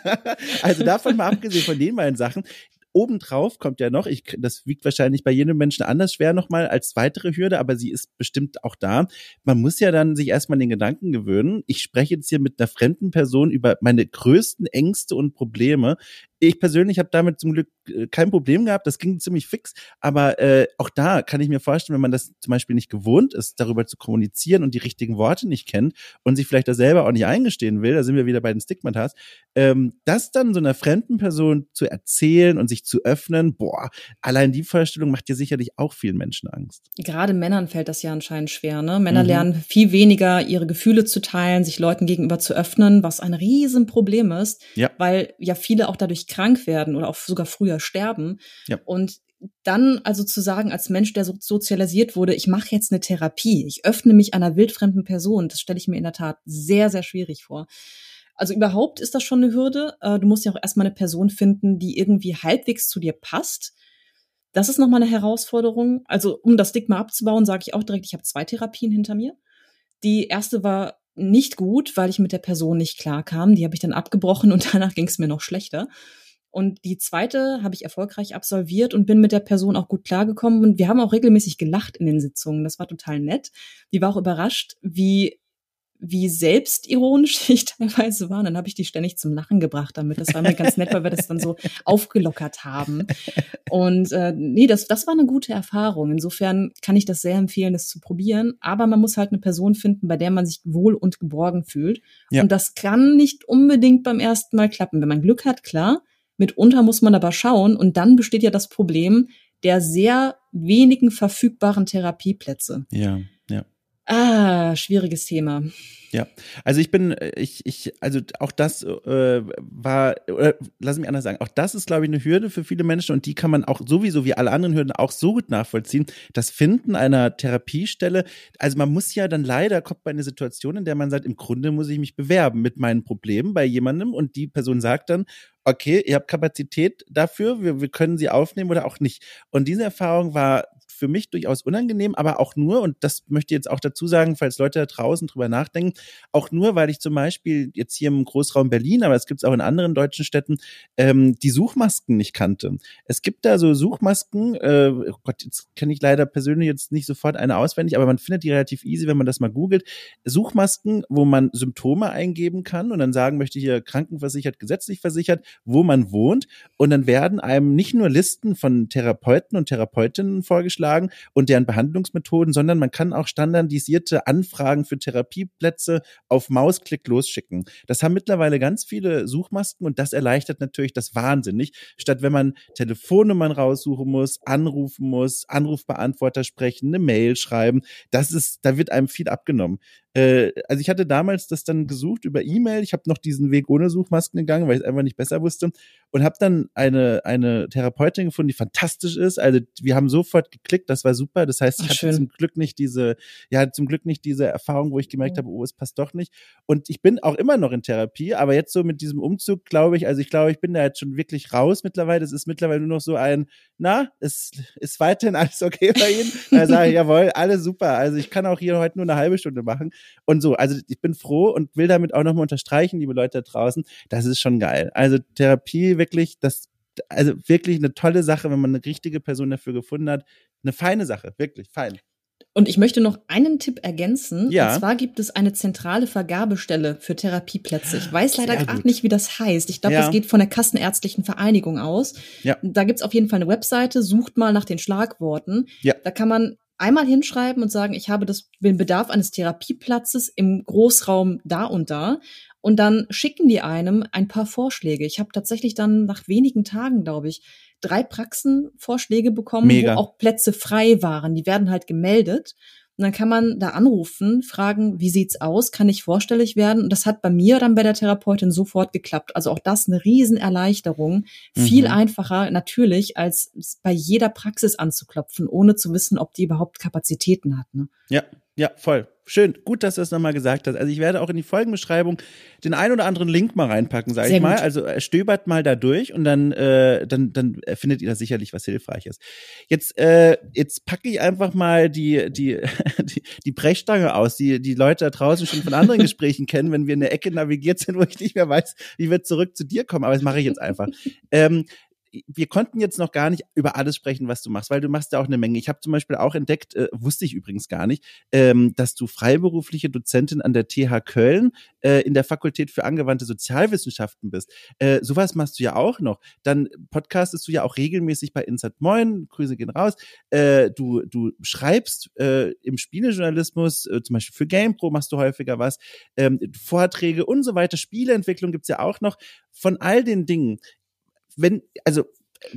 [laughs] also davon mal abgesehen von den beiden Sachen, obendrauf kommt ja noch, ich, das wiegt wahrscheinlich bei jedem Menschen anders schwer nochmal als weitere Hürde, aber sie ist bestimmt auch da. Man muss ja dann sich erstmal den Gedanken gewöhnen. Ich spreche jetzt hier mit einer fremden Person über meine größten Ängste und Probleme ich persönlich habe damit zum Glück äh, kein Problem gehabt, das ging ziemlich fix, aber äh, auch da kann ich mir vorstellen, wenn man das zum Beispiel nicht gewohnt ist, darüber zu kommunizieren und die richtigen Worte nicht kennt und sich vielleicht da selber auch nicht eingestehen will, da sind wir wieder bei den Stigmatas, ähm, das dann so einer fremden Person zu erzählen und sich zu öffnen, boah, allein die Vorstellung macht dir sicherlich auch vielen Menschen Angst. Gerade Männern fällt das ja anscheinend schwer, ne? Männer mhm. lernen viel weniger, ihre Gefühle zu teilen, sich Leuten gegenüber zu öffnen, was ein Riesenproblem ist, ja. weil ja viele auch dadurch krank werden oder auch sogar früher sterben. Ja. Und dann also zu sagen, als Mensch, der so sozialisiert wurde, ich mache jetzt eine Therapie, ich öffne mich einer wildfremden Person, das stelle ich mir in der Tat sehr, sehr schwierig vor. Also überhaupt ist das schon eine Hürde. Äh, du musst ja auch erstmal eine Person finden, die irgendwie halbwegs zu dir passt. Das ist nochmal eine Herausforderung. Also um das Stigma abzubauen, sage ich auch direkt, ich habe zwei Therapien hinter mir. Die erste war nicht gut, weil ich mit der Person nicht klar kam. Die habe ich dann abgebrochen und [laughs] danach ging es mir noch schlechter. Und die zweite habe ich erfolgreich absolviert und bin mit der Person auch gut klargekommen. Und wir haben auch regelmäßig gelacht in den Sitzungen. Das war total nett. Die war auch überrascht, wie wie selbstironisch [laughs] ich teilweise war. Und dann habe ich die ständig zum Lachen gebracht damit. Das war mir ganz nett, weil wir das dann so [laughs] aufgelockert haben. Und äh, nee, das, das war eine gute Erfahrung. Insofern kann ich das sehr empfehlen, das zu probieren. Aber man muss halt eine Person finden, bei der man sich wohl und geborgen fühlt. Ja. Und das kann nicht unbedingt beim ersten Mal klappen. Wenn man Glück hat, klar. Mitunter muss man aber schauen. Und dann besteht ja das Problem der sehr wenigen verfügbaren Therapieplätze. Ja, ja. Ah, schwieriges Thema. Ja, also ich bin, ich, ich, also auch das äh, war, oder lass mich anders sagen, auch das ist, glaube ich, eine Hürde für viele Menschen und die kann man auch sowieso wie alle anderen Hürden auch so gut nachvollziehen. Das Finden einer Therapiestelle, also man muss ja dann leider, kommt man in eine Situation, in der man sagt, im Grunde muss ich mich bewerben mit meinen Problemen bei jemandem und die Person sagt dann, okay, ihr habt Kapazität dafür, wir, wir können sie aufnehmen oder auch nicht. Und diese Erfahrung war für mich durchaus unangenehm, aber auch nur, und das möchte ich jetzt auch dazu sagen, falls Leute da draußen drüber nachdenken, auch nur, weil ich zum Beispiel jetzt hier im Großraum Berlin, aber es gibt es auch in anderen deutschen Städten, ähm, die Suchmasken nicht kannte. Es gibt da so Suchmasken, äh, oh Gott, jetzt kenne ich leider persönlich jetzt nicht sofort eine auswendig, aber man findet die relativ easy, wenn man das mal googelt. Suchmasken, wo man Symptome eingeben kann und dann sagen möchte, hier krankenversichert, gesetzlich versichert, wo man wohnt. Und dann werden einem nicht nur Listen von Therapeuten und Therapeutinnen vorgeschlagen, Vorlagen und deren Behandlungsmethoden, sondern man kann auch standardisierte Anfragen für Therapieplätze auf Mausklick losschicken. Das haben mittlerweile ganz viele Suchmasken und das erleichtert natürlich das wahnsinnig. Statt wenn man Telefonnummern raussuchen muss, anrufen muss, Anrufbeantworter sprechen, eine Mail schreiben, das ist, da wird einem viel abgenommen. Äh, also ich hatte damals das dann gesucht über E-Mail. Ich habe noch diesen Weg ohne Suchmasken gegangen, weil ich es einfach nicht besser wusste und habe dann eine eine Therapeutin gefunden, die fantastisch ist. Also wir haben sofort geklickt, das war super. Das heißt, ich Ach, hatte schön. zum Glück nicht diese ja zum Glück nicht diese Erfahrung, wo ich gemerkt mhm. habe, oh, es passt doch nicht. Und ich bin auch immer noch in Therapie, aber jetzt so mit diesem Umzug, glaube ich, also ich glaube, ich bin da jetzt schon wirklich raus mittlerweile. Es ist mittlerweile nur noch so ein, na, es ist weiterhin [laughs] alles okay bei Ihnen. Da sage ich, jawohl, alles super. Also ich kann auch hier heute nur eine halbe Stunde machen. Und so, also ich bin froh und will damit auch nochmal unterstreichen, liebe Leute da draußen, das ist schon geil. Also Therapie wirklich, das, also wirklich eine tolle Sache, wenn man eine richtige Person dafür gefunden hat. Eine feine Sache, wirklich fein. Und ich möchte noch einen Tipp ergänzen. Ja. Und zwar gibt es eine zentrale Vergabestelle für Therapieplätze. Ich weiß leider gerade nicht, wie das heißt. Ich glaube, ja. das geht von der Kassenärztlichen Vereinigung aus. Ja. Da gibt's auf jeden Fall eine Webseite. Sucht mal nach den Schlagworten. Ja. Da kann man einmal hinschreiben und sagen, ich habe das, den Bedarf eines Therapieplatzes im Großraum da und da. Und dann schicken die einem ein paar Vorschläge. Ich habe tatsächlich dann nach wenigen Tagen, glaube ich, drei Praxenvorschläge bekommen, Mega. wo auch Plätze frei waren. Die werden halt gemeldet. Und dann kann man da anrufen, fragen, wie sieht's aus? Kann ich vorstellig werden? Und das hat bei mir dann bei der Therapeutin sofort geklappt. Also auch das eine Riesenerleichterung. Mhm. Viel einfacher natürlich, als bei jeder Praxis anzuklopfen, ohne zu wissen, ob die überhaupt Kapazitäten hat. Ne? Ja, ja, voll. Schön, gut, dass du das nochmal gesagt hast. Also ich werde auch in die Folgenbeschreibung den ein oder anderen Link mal reinpacken, sage ich mal. Gut. Also äh, stöbert mal da durch und dann, äh, dann, dann findet ihr da sicherlich was Hilfreiches. Jetzt, äh, jetzt packe ich einfach mal die, die, [laughs] die, die Brechstange aus, die die Leute da draußen schon von anderen [laughs] Gesprächen kennen, wenn wir in der Ecke navigiert sind, wo ich nicht mehr weiß, wie wir zurück zu dir kommen. Aber das mache ich jetzt einfach. ähm, wir konnten jetzt noch gar nicht über alles sprechen, was du machst, weil du machst ja auch eine Menge. Ich habe zum Beispiel auch entdeckt, äh, wusste ich übrigens gar nicht, ähm, dass du freiberufliche Dozentin an der TH Köln äh, in der Fakultät für angewandte Sozialwissenschaften bist. Äh, sowas machst du ja auch noch. Dann podcastest du ja auch regelmäßig bei Insert Moin, Grüße gehen raus. Äh, du, du schreibst äh, im Spielejournalismus, äh, zum Beispiel für GamePro machst du häufiger was, ähm, Vorträge und so weiter. Spieleentwicklung gibt's ja auch noch. Von all den Dingen wenn, also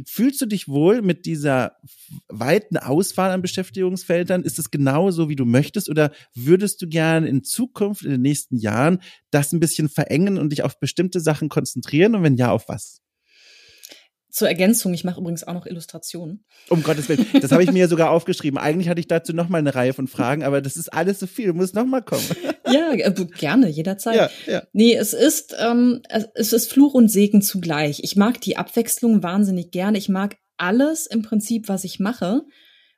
fühlst du dich wohl mit dieser weiten Auswahl an Beschäftigungsfeldern? Ist es genauso, wie du möchtest? Oder würdest du gerne in Zukunft, in den nächsten Jahren, das ein bisschen verengen und dich auf bestimmte Sachen konzentrieren? Und wenn ja, auf was? Zur Ergänzung, ich mache übrigens auch noch Illustrationen. Um Gottes Willen, das habe ich mir sogar aufgeschrieben. Eigentlich hatte ich dazu noch mal eine Reihe von Fragen, aber das ist alles so viel. Du musst noch mal kommen. Ja, gerne, jederzeit. Ja, ja. Nee, es ist, ähm, es ist Fluch und Segen zugleich. Ich mag die Abwechslung wahnsinnig gerne. Ich mag alles im Prinzip, was ich mache.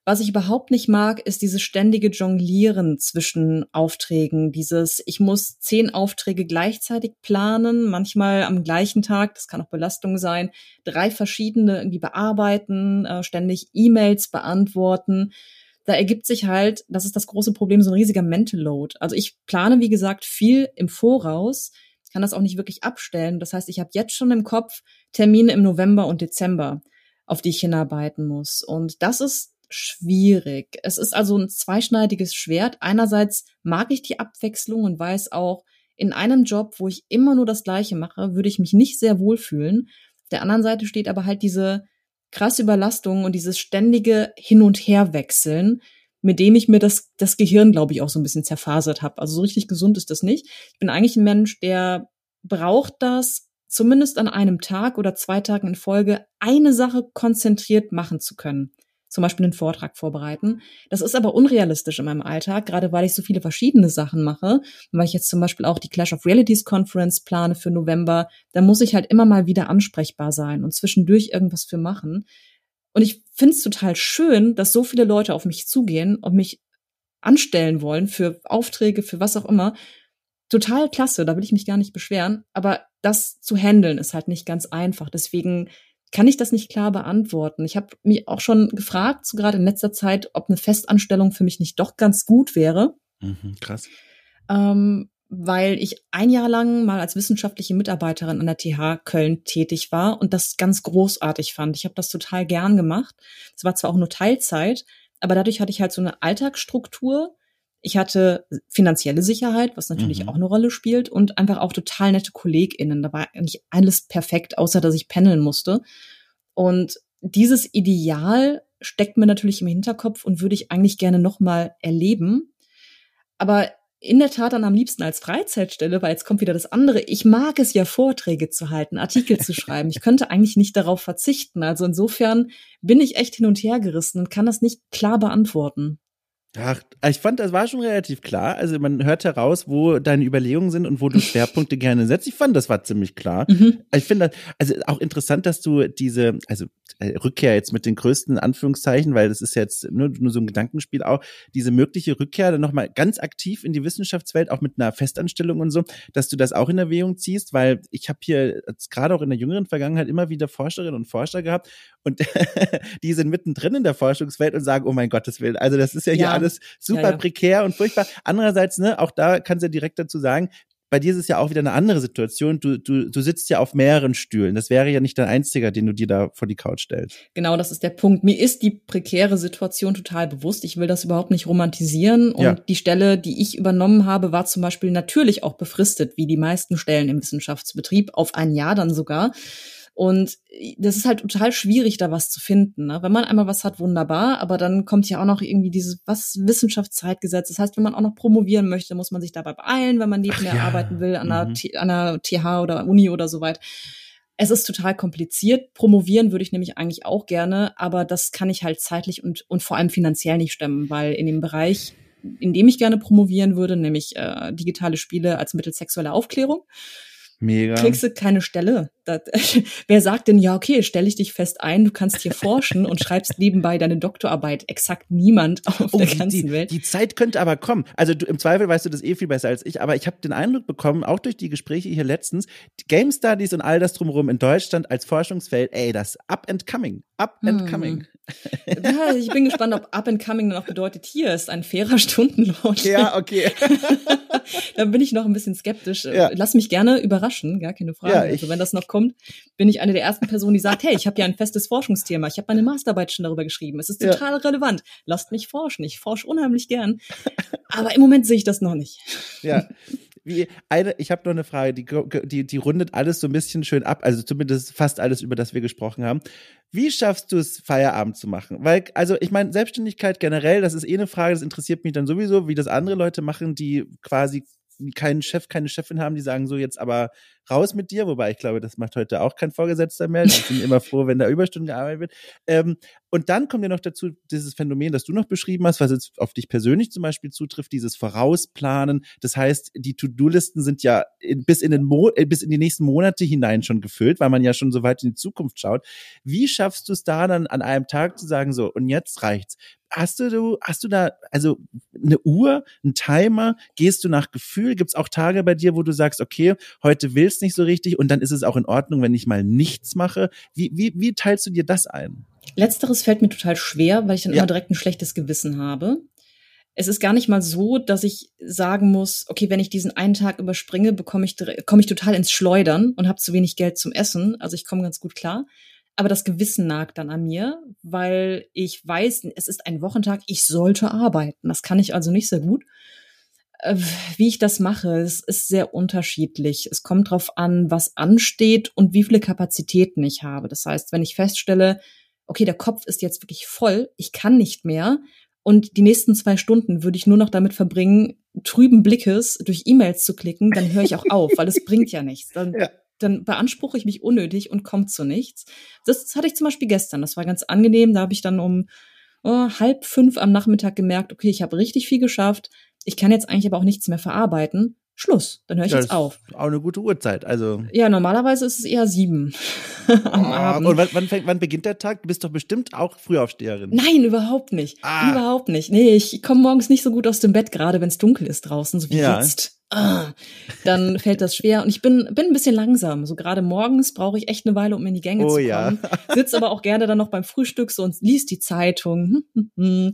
Was ich überhaupt nicht mag, ist dieses ständige Jonglieren zwischen Aufträgen. Dieses, ich muss zehn Aufträge gleichzeitig planen, manchmal am gleichen Tag, das kann auch Belastung sein, drei verschiedene irgendwie bearbeiten, äh, ständig E-Mails beantworten. Da ergibt sich halt, das ist das große Problem, so ein riesiger Mental Load. Also ich plane, wie gesagt, viel im Voraus, kann das auch nicht wirklich abstellen. Das heißt, ich habe jetzt schon im Kopf Termine im November und Dezember, auf die ich hinarbeiten muss. Und das ist schwierig. Es ist also ein zweischneidiges Schwert. Einerseits mag ich die Abwechslung und weiß auch, in einem Job, wo ich immer nur das Gleiche mache, würde ich mich nicht sehr wohlfühlen. Auf der anderen Seite steht aber halt diese krasse Überlastung und dieses ständige Hin- und Herwechseln, mit dem ich mir das, das Gehirn, glaube ich, auch so ein bisschen zerfasert habe. Also so richtig gesund ist das nicht. Ich bin eigentlich ein Mensch, der braucht das, zumindest an einem Tag oder zwei Tagen in Folge, eine Sache konzentriert machen zu können zum Beispiel einen Vortrag vorbereiten. Das ist aber unrealistisch in meinem Alltag, gerade weil ich so viele verschiedene Sachen mache. Und weil ich jetzt zum Beispiel auch die Clash of Realities Conference plane für November, da muss ich halt immer mal wieder ansprechbar sein und zwischendurch irgendwas für machen. Und ich finde es total schön, dass so viele Leute auf mich zugehen und mich anstellen wollen für Aufträge, für was auch immer. Total klasse, da will ich mich gar nicht beschweren. Aber das zu handeln ist halt nicht ganz einfach. Deswegen kann ich das nicht klar beantworten. Ich habe mich auch schon gefragt, so gerade in letzter Zeit, ob eine Festanstellung für mich nicht doch ganz gut wäre. Mhm, krass. Ähm, weil ich ein Jahr lang mal als wissenschaftliche Mitarbeiterin an der TH Köln tätig war und das ganz großartig fand. Ich habe das total gern gemacht. Es war zwar auch nur Teilzeit, aber dadurch hatte ich halt so eine Alltagsstruktur, ich hatte finanzielle Sicherheit, was natürlich mhm. auch eine Rolle spielt und einfach auch total nette KollegInnen. Da war eigentlich alles perfekt, außer dass ich pendeln musste. Und dieses Ideal steckt mir natürlich im Hinterkopf und würde ich eigentlich gerne nochmal erleben. Aber in der Tat dann am liebsten als Freizeitstelle, weil jetzt kommt wieder das andere. Ich mag es ja, Vorträge zu halten, Artikel zu schreiben. Ich könnte eigentlich nicht darauf verzichten. Also insofern bin ich echt hin und her gerissen und kann das nicht klar beantworten. Ach, ich fand, das war schon relativ klar. Also man hört heraus, wo deine Überlegungen sind und wo du Schwerpunkte gerne setzt. Ich fand, das war ziemlich klar. Mhm. Ich finde, also auch interessant, dass du diese, also äh, Rückkehr jetzt mit den größten Anführungszeichen, weil das ist jetzt nur, nur so ein Gedankenspiel auch, diese mögliche Rückkehr dann nochmal ganz aktiv in die Wissenschaftswelt, auch mit einer Festanstellung und so, dass du das auch in Erwägung ziehst, weil ich habe hier gerade auch in der jüngeren Vergangenheit immer wieder Forscherinnen und Forscher gehabt und [laughs] die sind mittendrin in der Forschungswelt und sagen, oh mein Gottes Willen, also das ist ja, ja. hier alles super ja, ja. prekär und furchtbar. Andererseits, ne, auch da kannst du ja direkt dazu sagen, bei dir ist es ja auch wieder eine andere Situation. Du, du, du sitzt ja auf mehreren Stühlen. Das wäre ja nicht dein einziger, den du dir da vor die Couch stellst. Genau, das ist der Punkt. Mir ist die prekäre Situation total bewusst. Ich will das überhaupt nicht romantisieren. Und ja. die Stelle, die ich übernommen habe, war zum Beispiel natürlich auch befristet, wie die meisten Stellen im Wissenschaftsbetrieb, auf ein Jahr dann sogar. Und das ist halt total schwierig, da was zu finden. Ne? Wenn man einmal was hat, wunderbar, aber dann kommt ja auch noch irgendwie dieses was Wissenschaftszeitgesetz. Das heißt, wenn man auch noch promovieren möchte, muss man sich dabei beeilen, wenn man nebenher ja. arbeiten will an, einer, mhm. an einer TH oder Uni oder so weit. Es ist total kompliziert. Promovieren würde ich nämlich eigentlich auch gerne, aber das kann ich halt zeitlich und, und vor allem finanziell nicht stemmen, weil in dem Bereich, in dem ich gerne promovieren würde, nämlich äh, digitale Spiele als Mittel sexueller Aufklärung, Mega. kriegst du keine Stelle. Das, [laughs] wer sagt denn, ja, okay, stelle ich dich fest ein, du kannst hier forschen und schreibst nebenbei deine Doktorarbeit. Exakt niemand auf oh, der ganzen die, Welt. Die Zeit könnte aber kommen. Also du, im Zweifel weißt du das eh viel besser als ich, aber ich habe den Eindruck bekommen, auch durch die Gespräche hier letztens, Game Studies und all das drumherum in Deutschland als Forschungsfeld, ey, das up and coming. Up and hm. coming. Ja, ich bin gespannt, ob up and coming dann auch bedeutet, hier ist ein fairer Stundenlohn. Ja, okay. [laughs] da bin ich noch ein bisschen skeptisch. Ja. Lass mich gerne überraschen, gar keine Frage. Ja, also wenn das noch kommt, bin ich eine der ersten Personen, die sagt, hey, ich habe ja ein festes Forschungsthema. Ich habe meine Masterarbeit schon darüber geschrieben. Es ist total ja. relevant. Lasst mich forschen. Ich forsche unheimlich gern. Aber im Moment sehe ich das noch nicht. Ja. Wie eine, ich habe noch eine Frage, die, die, die rundet alles so ein bisschen schön ab, also zumindest fast alles, über das wir gesprochen haben. Wie schaffst du es, Feierabend zu machen? Weil, also ich meine, Selbstständigkeit generell, das ist eh eine Frage, das interessiert mich dann sowieso, wie das andere Leute machen, die quasi keinen Chef, keine Chefin haben, die sagen so jetzt aber raus mit dir, wobei ich glaube, das macht heute auch kein Vorgesetzter mehr. Ich bin immer froh, wenn da Überstunden gearbeitet wird. Ähm, und dann kommt ja noch dazu dieses Phänomen, das du noch beschrieben hast, was jetzt auf dich persönlich zum Beispiel zutrifft, dieses Vorausplanen. Das heißt, die To-Do-Listen sind ja bis in den Mo äh, bis in die nächsten Monate hinein schon gefüllt, weil man ja schon so weit in die Zukunft schaut. Wie schaffst du es da dann an einem Tag zu sagen, so, und jetzt reicht's? Hast du, hast du da, also eine Uhr, ein Timer? Gehst du nach Gefühl? Gibt es auch Tage bei dir, wo du sagst, okay, heute willst nicht so richtig und dann ist es auch in Ordnung, wenn ich mal nichts mache? Wie, wie, wie teilst du dir das ein? Letzteres fällt mir total schwer, weil ich dann ja. immer direkt ein schlechtes Gewissen habe. Es ist gar nicht mal so, dass ich sagen muss, okay, wenn ich diesen einen Tag überspringe, bekomme ich komme ich total ins Schleudern und habe zu wenig Geld zum Essen. Also ich komme ganz gut klar. Aber das Gewissen nagt dann an mir, weil ich weiß, es ist ein Wochentag, ich sollte arbeiten. Das kann ich also nicht sehr gut. Äh, wie ich das mache, es ist sehr unterschiedlich. Es kommt darauf an, was ansteht und wie viele Kapazitäten ich habe. Das heißt, wenn ich feststelle, okay, der Kopf ist jetzt wirklich voll, ich kann nicht mehr. Und die nächsten zwei Stunden würde ich nur noch damit verbringen, trüben Blickes durch E-Mails zu klicken, dann höre ich auch auf, weil es bringt ja nichts. Dann, ja. dann beanspruche ich mich unnötig und komme zu nichts. Das, das, hatte ich zum Beispiel gestern. Das war ganz angenehm. Da habe ich dann um oh, halb fünf am Nachmittag gemerkt, okay, ich habe richtig viel geschafft. Ich kann jetzt eigentlich aber auch nichts mehr verarbeiten. Schluss, dann höre ich ja, jetzt auf. Auch eine gute Uhrzeit, also. Ja, normalerweise ist es eher sieben [laughs] am oh, Abend. Und wann, wann, fängt, wann beginnt der Tag? Du bist doch bestimmt auch Frühaufsteherin. Nein, überhaupt nicht. Ah. Überhaupt nicht. Nee, ich komme morgens nicht so gut aus dem Bett, gerade wenn es dunkel ist draußen, so wie ja. jetzt ah, dann fällt das schwer. Und ich bin, bin ein bisschen langsam. So gerade morgens brauche ich echt eine Weile, um in die Gänge oh, zu kommen. Ja. Sitz aber auch gerne dann noch beim Frühstück so und liest die Zeitung. [laughs] ähm,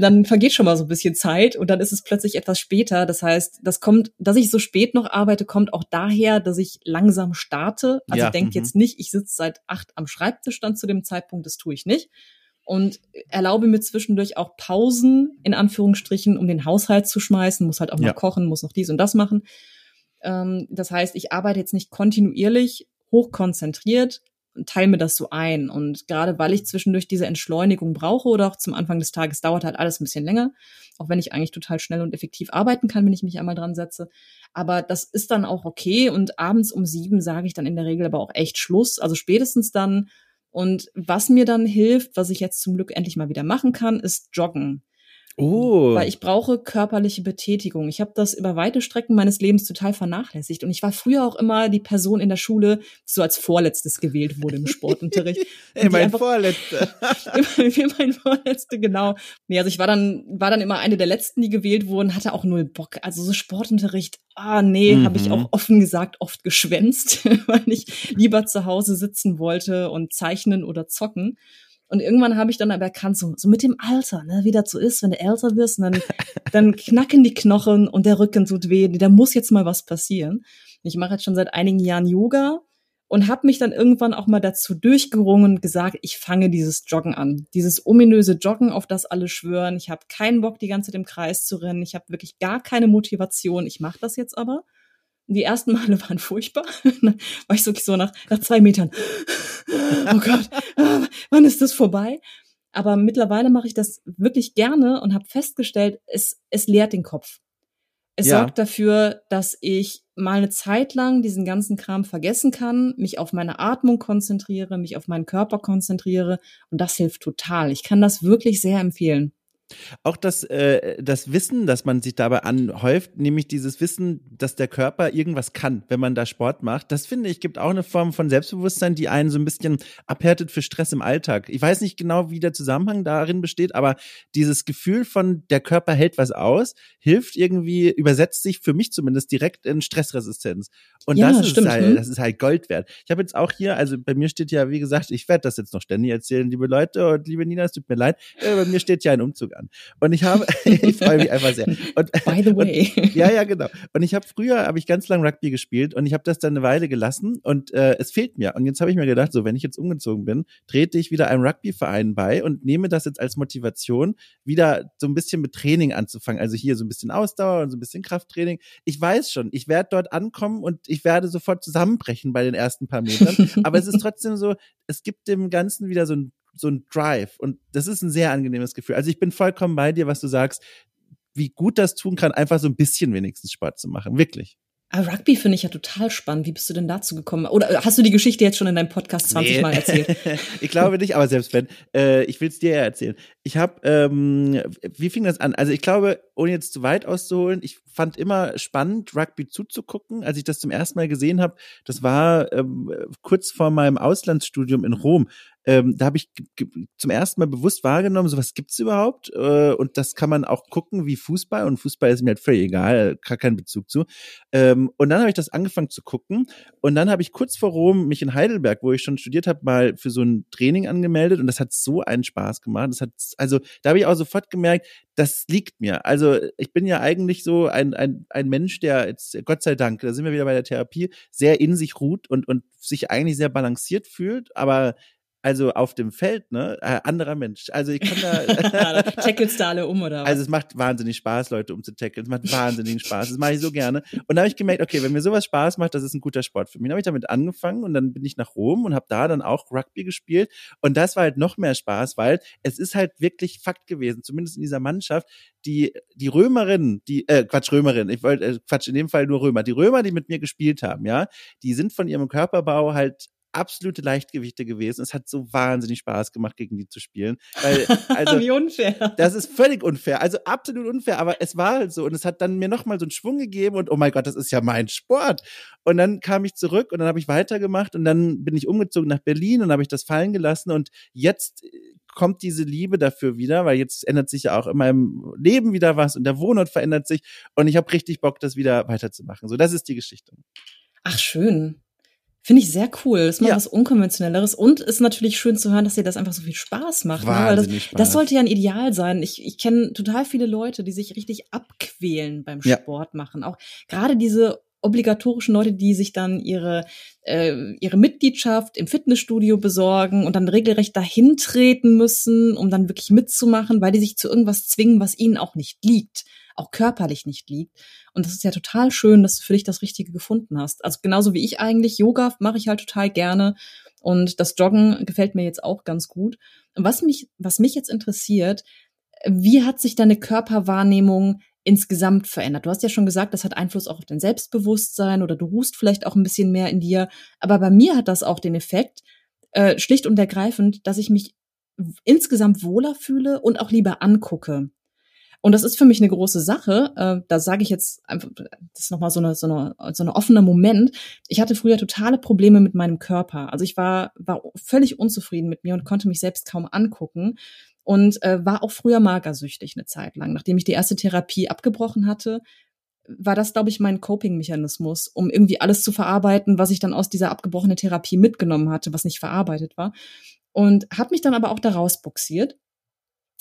dann vergeht schon mal so ein bisschen Zeit und dann ist es plötzlich etwas später. Das heißt, das kommt, dass ich so spät noch arbeite, kommt auch daher, dass ich langsam starte. Also ja, denkt jetzt nicht, ich sitze seit acht am Schreibtisch dann zu dem Zeitpunkt, das tue ich nicht und erlaube mir zwischendurch auch Pausen, in Anführungsstrichen, um den Haushalt zu schmeißen, muss halt auch noch ja. kochen, muss noch dies und das machen. Ähm, das heißt, ich arbeite jetzt nicht kontinuierlich, hochkonzentriert und teile mir das so ein. Und gerade weil ich zwischendurch diese Entschleunigung brauche oder auch zum Anfang des Tages dauert halt alles ein bisschen länger, auch wenn ich eigentlich total schnell und effektiv arbeiten kann, wenn ich mich einmal dran setze. Aber das ist dann auch okay. Und abends um sieben sage ich dann in der Regel aber auch echt Schluss. Also spätestens dann und was mir dann hilft, was ich jetzt zum Glück endlich mal wieder machen kann, ist joggen. Oh. Weil ich brauche körperliche Betätigung. Ich habe das über weite Strecken meines Lebens total vernachlässigt. Und ich war früher auch immer die Person in der Schule, die so als Vorletztes gewählt wurde im Sportunterricht. [laughs] Ey, mein Vorletzte. [laughs] immer, mein Vorletzte, genau. Nee, also ich war dann, war dann immer eine der Letzten, die gewählt wurden, hatte auch null Bock. Also so Sportunterricht, ah nee, mhm. habe ich auch offen gesagt oft geschwänzt, [laughs] weil ich lieber zu Hause sitzen wollte und zeichnen oder zocken. Und irgendwann habe ich dann aber erkannt, so, so mit dem Alter, ne, wie das so ist, wenn du älter wirst, dann, [laughs] dann knacken die Knochen und der Rücken tut weh, da muss jetzt mal was passieren. Ich mache jetzt schon seit einigen Jahren Yoga und habe mich dann irgendwann auch mal dazu durchgerungen und gesagt, ich fange dieses Joggen an. Dieses ominöse Joggen, auf das alle schwören. Ich habe keinen Bock, die ganze Zeit im Kreis zu rennen. Ich habe wirklich gar keine Motivation. Ich mache das jetzt aber. Die ersten Male [laughs] waren furchtbar. war ich so nach, nach zwei Metern. Oh Gott, wann ist das vorbei? Aber mittlerweile mache ich das wirklich gerne und habe festgestellt, es, es leert den Kopf. Es ja. sorgt dafür, dass ich mal eine Zeit lang diesen ganzen Kram vergessen kann, mich auf meine Atmung konzentriere, mich auf meinen Körper konzentriere und das hilft total. Ich kann das wirklich sehr empfehlen. Auch das, äh, das Wissen, das man sich dabei anhäuft, nämlich dieses Wissen, dass der Körper irgendwas kann, wenn man da Sport macht, das finde ich, gibt auch eine Form von Selbstbewusstsein, die einen so ein bisschen abhärtet für Stress im Alltag. Ich weiß nicht genau, wie der Zusammenhang darin besteht, aber dieses Gefühl von, der Körper hält was aus, hilft irgendwie, übersetzt sich für mich zumindest direkt in Stressresistenz. Und ja, das, stimmt, ist halt, hm? das ist halt Gold wert. Ich habe jetzt auch hier, also bei mir steht ja, wie gesagt, ich werde das jetzt noch ständig erzählen, liebe Leute und liebe Nina, es tut mir leid, äh, bei mir steht ja ein Umzug an. Und ich habe, [laughs] ich freue mich einfach sehr. Und, [laughs] By the way. Und, [laughs] ja, ja, genau. Und ich habe früher, habe ich ganz lang Rugby gespielt und ich habe das dann eine Weile gelassen und äh, es fehlt mir. Und jetzt habe ich mir gedacht, so, wenn ich jetzt umgezogen bin, trete ich wieder einem Rugbyverein bei und nehme das jetzt als Motivation, wieder so ein bisschen mit Training anzufangen. Also hier so ein bisschen Ausdauer und so ein bisschen Krafttraining. Ich weiß schon, ich werde dort ankommen und ich werde sofort zusammenbrechen bei den ersten paar Metern. Aber es ist trotzdem so, es gibt dem Ganzen wieder so ein so ein Drive. Und das ist ein sehr angenehmes Gefühl. Also ich bin vollkommen bei dir, was du sagst, wie gut das tun kann, einfach so ein bisschen wenigstens Sport zu machen. Wirklich. Aber Rugby finde ich ja total spannend. Wie bist du denn dazu gekommen? Oder hast du die Geschichte jetzt schon in deinem Podcast 20 nee. Mal erzählt? [laughs] ich glaube nicht, aber selbst wenn, äh, ich will es dir ja erzählen. Ich habe, ähm, wie fing das an? Also ich glaube, ohne jetzt zu weit auszuholen, ich fand immer spannend, Rugby zuzugucken. Als ich das zum ersten Mal gesehen habe, das war ähm, kurz vor meinem Auslandsstudium in Rom ähm, da habe ich zum ersten Mal bewusst wahrgenommen, sowas gibt's überhaupt äh, und das kann man auch gucken wie Fußball und Fußball ist mir halt völlig egal, gar keinen Bezug zu. Ähm, und dann habe ich das angefangen zu gucken und dann habe ich kurz vor Rom mich in Heidelberg, wo ich schon studiert habe, mal für so ein Training angemeldet und das hat so einen Spaß gemacht. Das hat also da habe ich auch sofort gemerkt, das liegt mir. Also ich bin ja eigentlich so ein, ein, ein Mensch, der jetzt, Gott sei Dank, da sind wir wieder bei der Therapie, sehr in sich ruht und, und sich eigentlich sehr balanciert fühlt, aber also auf dem Feld, ne, äh, anderer Mensch. Also ich kann da. [laughs] Tackelst da alle um, oder was? Also es macht wahnsinnig Spaß, Leute umzutackeln. Es macht wahnsinnigen Spaß. Das mache ich so gerne. Und da habe ich gemerkt, okay, wenn mir sowas Spaß macht, das ist ein guter Sport für mich. Dann habe ich damit angefangen und dann bin ich nach Rom und habe da dann auch Rugby gespielt. Und das war halt noch mehr Spaß, weil es ist halt wirklich Fakt gewesen, zumindest in dieser Mannschaft, die, die Römerinnen, die, äh, Quatsch, Römerinnen, ich wollte, äh, Quatsch, in dem Fall nur Römer, die Römer, die mit mir gespielt haben, ja, die sind von ihrem Körperbau halt absolute Leichtgewichte gewesen. Es hat so wahnsinnig Spaß gemacht, gegen die zu spielen. Weil, [laughs] also, Wie unfair. Das ist völlig unfair. Also absolut unfair, aber es war halt so. Und es hat dann mir nochmal so einen Schwung gegeben und oh mein Gott, das ist ja mein Sport. Und dann kam ich zurück und dann habe ich weitergemacht und dann bin ich umgezogen nach Berlin und habe ich das fallen gelassen und jetzt äh, kommt diese Liebe dafür wieder, weil jetzt ändert sich ja auch in meinem Leben wieder was und der Wohnort verändert sich und ich habe richtig Bock, das wieder weiterzumachen. So, das ist die Geschichte. Ach, schön. Finde ich sehr cool. Das ist mal ja. was Unkonventionelleres und ist natürlich schön zu hören, dass dir das einfach so viel Spaß macht. Ne? Weil das, Spaß. das sollte ja ein Ideal sein. Ich, ich kenne total viele Leute, die sich richtig abquälen beim Sport ja. machen. Auch gerade diese obligatorischen Leute, die sich dann ihre, äh, ihre Mitgliedschaft im Fitnessstudio besorgen und dann regelrecht dahin treten müssen, um dann wirklich mitzumachen, weil die sich zu irgendwas zwingen, was ihnen auch nicht liegt auch körperlich nicht liegt. Und das ist ja total schön, dass du für dich das Richtige gefunden hast. Also genauso wie ich eigentlich. Yoga mache ich halt total gerne. Und das Joggen gefällt mir jetzt auch ganz gut. Und was mich, was mich jetzt interessiert, wie hat sich deine Körperwahrnehmung insgesamt verändert? Du hast ja schon gesagt, das hat Einfluss auch auf dein Selbstbewusstsein oder du ruhst vielleicht auch ein bisschen mehr in dir. Aber bei mir hat das auch den Effekt, äh, schlicht und ergreifend, dass ich mich insgesamt wohler fühle und auch lieber angucke. Und das ist für mich eine große Sache. Äh, da sage ich jetzt einfach, das ist nochmal so eine, so eine, so eine offener Moment. Ich hatte früher totale Probleme mit meinem Körper. Also ich war, war völlig unzufrieden mit mir und konnte mich selbst kaum angucken und äh, war auch früher magersüchtig eine Zeit lang. Nachdem ich die erste Therapie abgebrochen hatte, war das, glaube ich, mein Coping-Mechanismus, um irgendwie alles zu verarbeiten, was ich dann aus dieser abgebrochenen Therapie mitgenommen hatte, was nicht verarbeitet war. Und habe mich dann aber auch daraus boxiert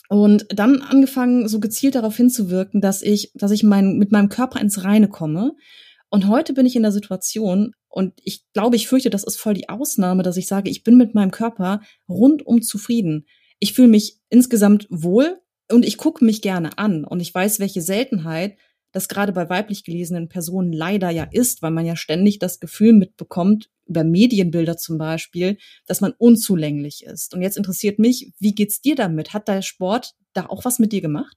und dann angefangen, so gezielt darauf hinzuwirken, dass ich, dass ich mein, mit meinem Körper ins Reine komme. Und heute bin ich in der Situation, und ich glaube, ich fürchte, das ist voll die Ausnahme, dass ich sage, ich bin mit meinem Körper rundum zufrieden. Ich fühle mich insgesamt wohl und ich gucke mich gerne an. Und ich weiß, welche Seltenheit das gerade bei weiblich gelesenen Personen leider ja ist, weil man ja ständig das Gefühl mitbekommt, über Medienbilder zum Beispiel, dass man unzulänglich ist. Und jetzt interessiert mich, wie geht's dir damit? Hat der Sport da auch was mit dir gemacht?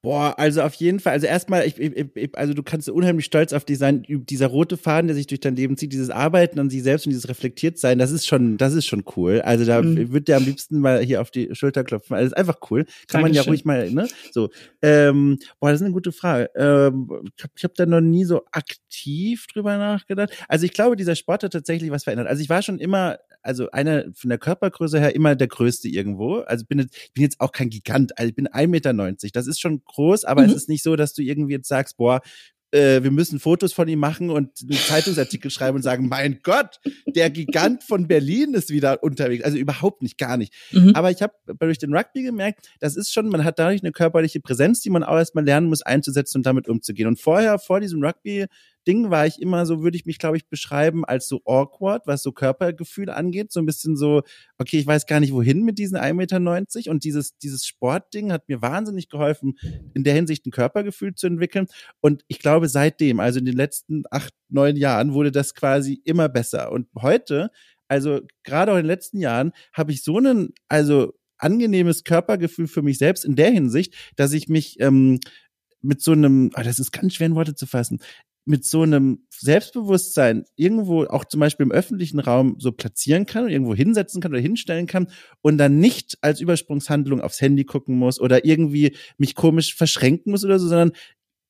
Boah, also auf jeden Fall. Also erstmal, ich, ich, ich, also du kannst unheimlich stolz auf dich sein, dieser rote Faden, der sich durch dein Leben zieht, dieses Arbeiten an sich selbst und dieses reflektiert sein, das ist schon, das ist schon cool. Also da mhm. wird der am liebsten mal hier auf die Schulter klopfen. Also ist einfach cool. Kann Dankeschön. man ja ruhig mal, ne? So. Ähm, boah, das ist eine gute Frage. Ähm, ich habe ich hab da noch nie so aktiv drüber nachgedacht. Also ich glaube, dieser Sport hat tatsächlich was verändert. Also ich war schon immer also einer von der Körpergröße her immer der größte irgendwo. Also bin jetzt, ich bin jetzt auch kein Gigant, also ich bin 1,90 Meter. Das ist schon groß, aber mhm. es ist nicht so, dass du irgendwie jetzt sagst, boah, äh, wir müssen Fotos von ihm machen und einen Zeitungsartikel schreiben und sagen, mein Gott, der Gigant von Berlin ist wieder unterwegs. Also überhaupt nicht, gar nicht. Mhm. Aber ich habe durch den Rugby gemerkt, das ist schon, man hat dadurch eine körperliche Präsenz, die man auch erstmal lernen muss einzusetzen und damit umzugehen. Und vorher, vor diesem Rugby, Ding war ich immer so, würde ich mich, glaube ich, beschreiben als so awkward, was so Körpergefühle angeht. So ein bisschen so, okay, ich weiß gar nicht wohin mit diesen 1,90 Meter. Und dieses, dieses Sportding hat mir wahnsinnig geholfen, in der Hinsicht ein Körpergefühl zu entwickeln. Und ich glaube, seitdem, also in den letzten acht, neun Jahren, wurde das quasi immer besser. Und heute, also gerade auch in den letzten Jahren, habe ich so einen, also angenehmes Körpergefühl für mich selbst in der Hinsicht, dass ich mich ähm, mit so einem, oh, das ist ganz schwer in Worte zu fassen, mit so einem Selbstbewusstsein irgendwo auch zum Beispiel im öffentlichen Raum so platzieren kann und irgendwo hinsetzen kann oder hinstellen kann und dann nicht als Übersprungshandlung aufs Handy gucken muss oder irgendwie mich komisch verschränken muss oder so, sondern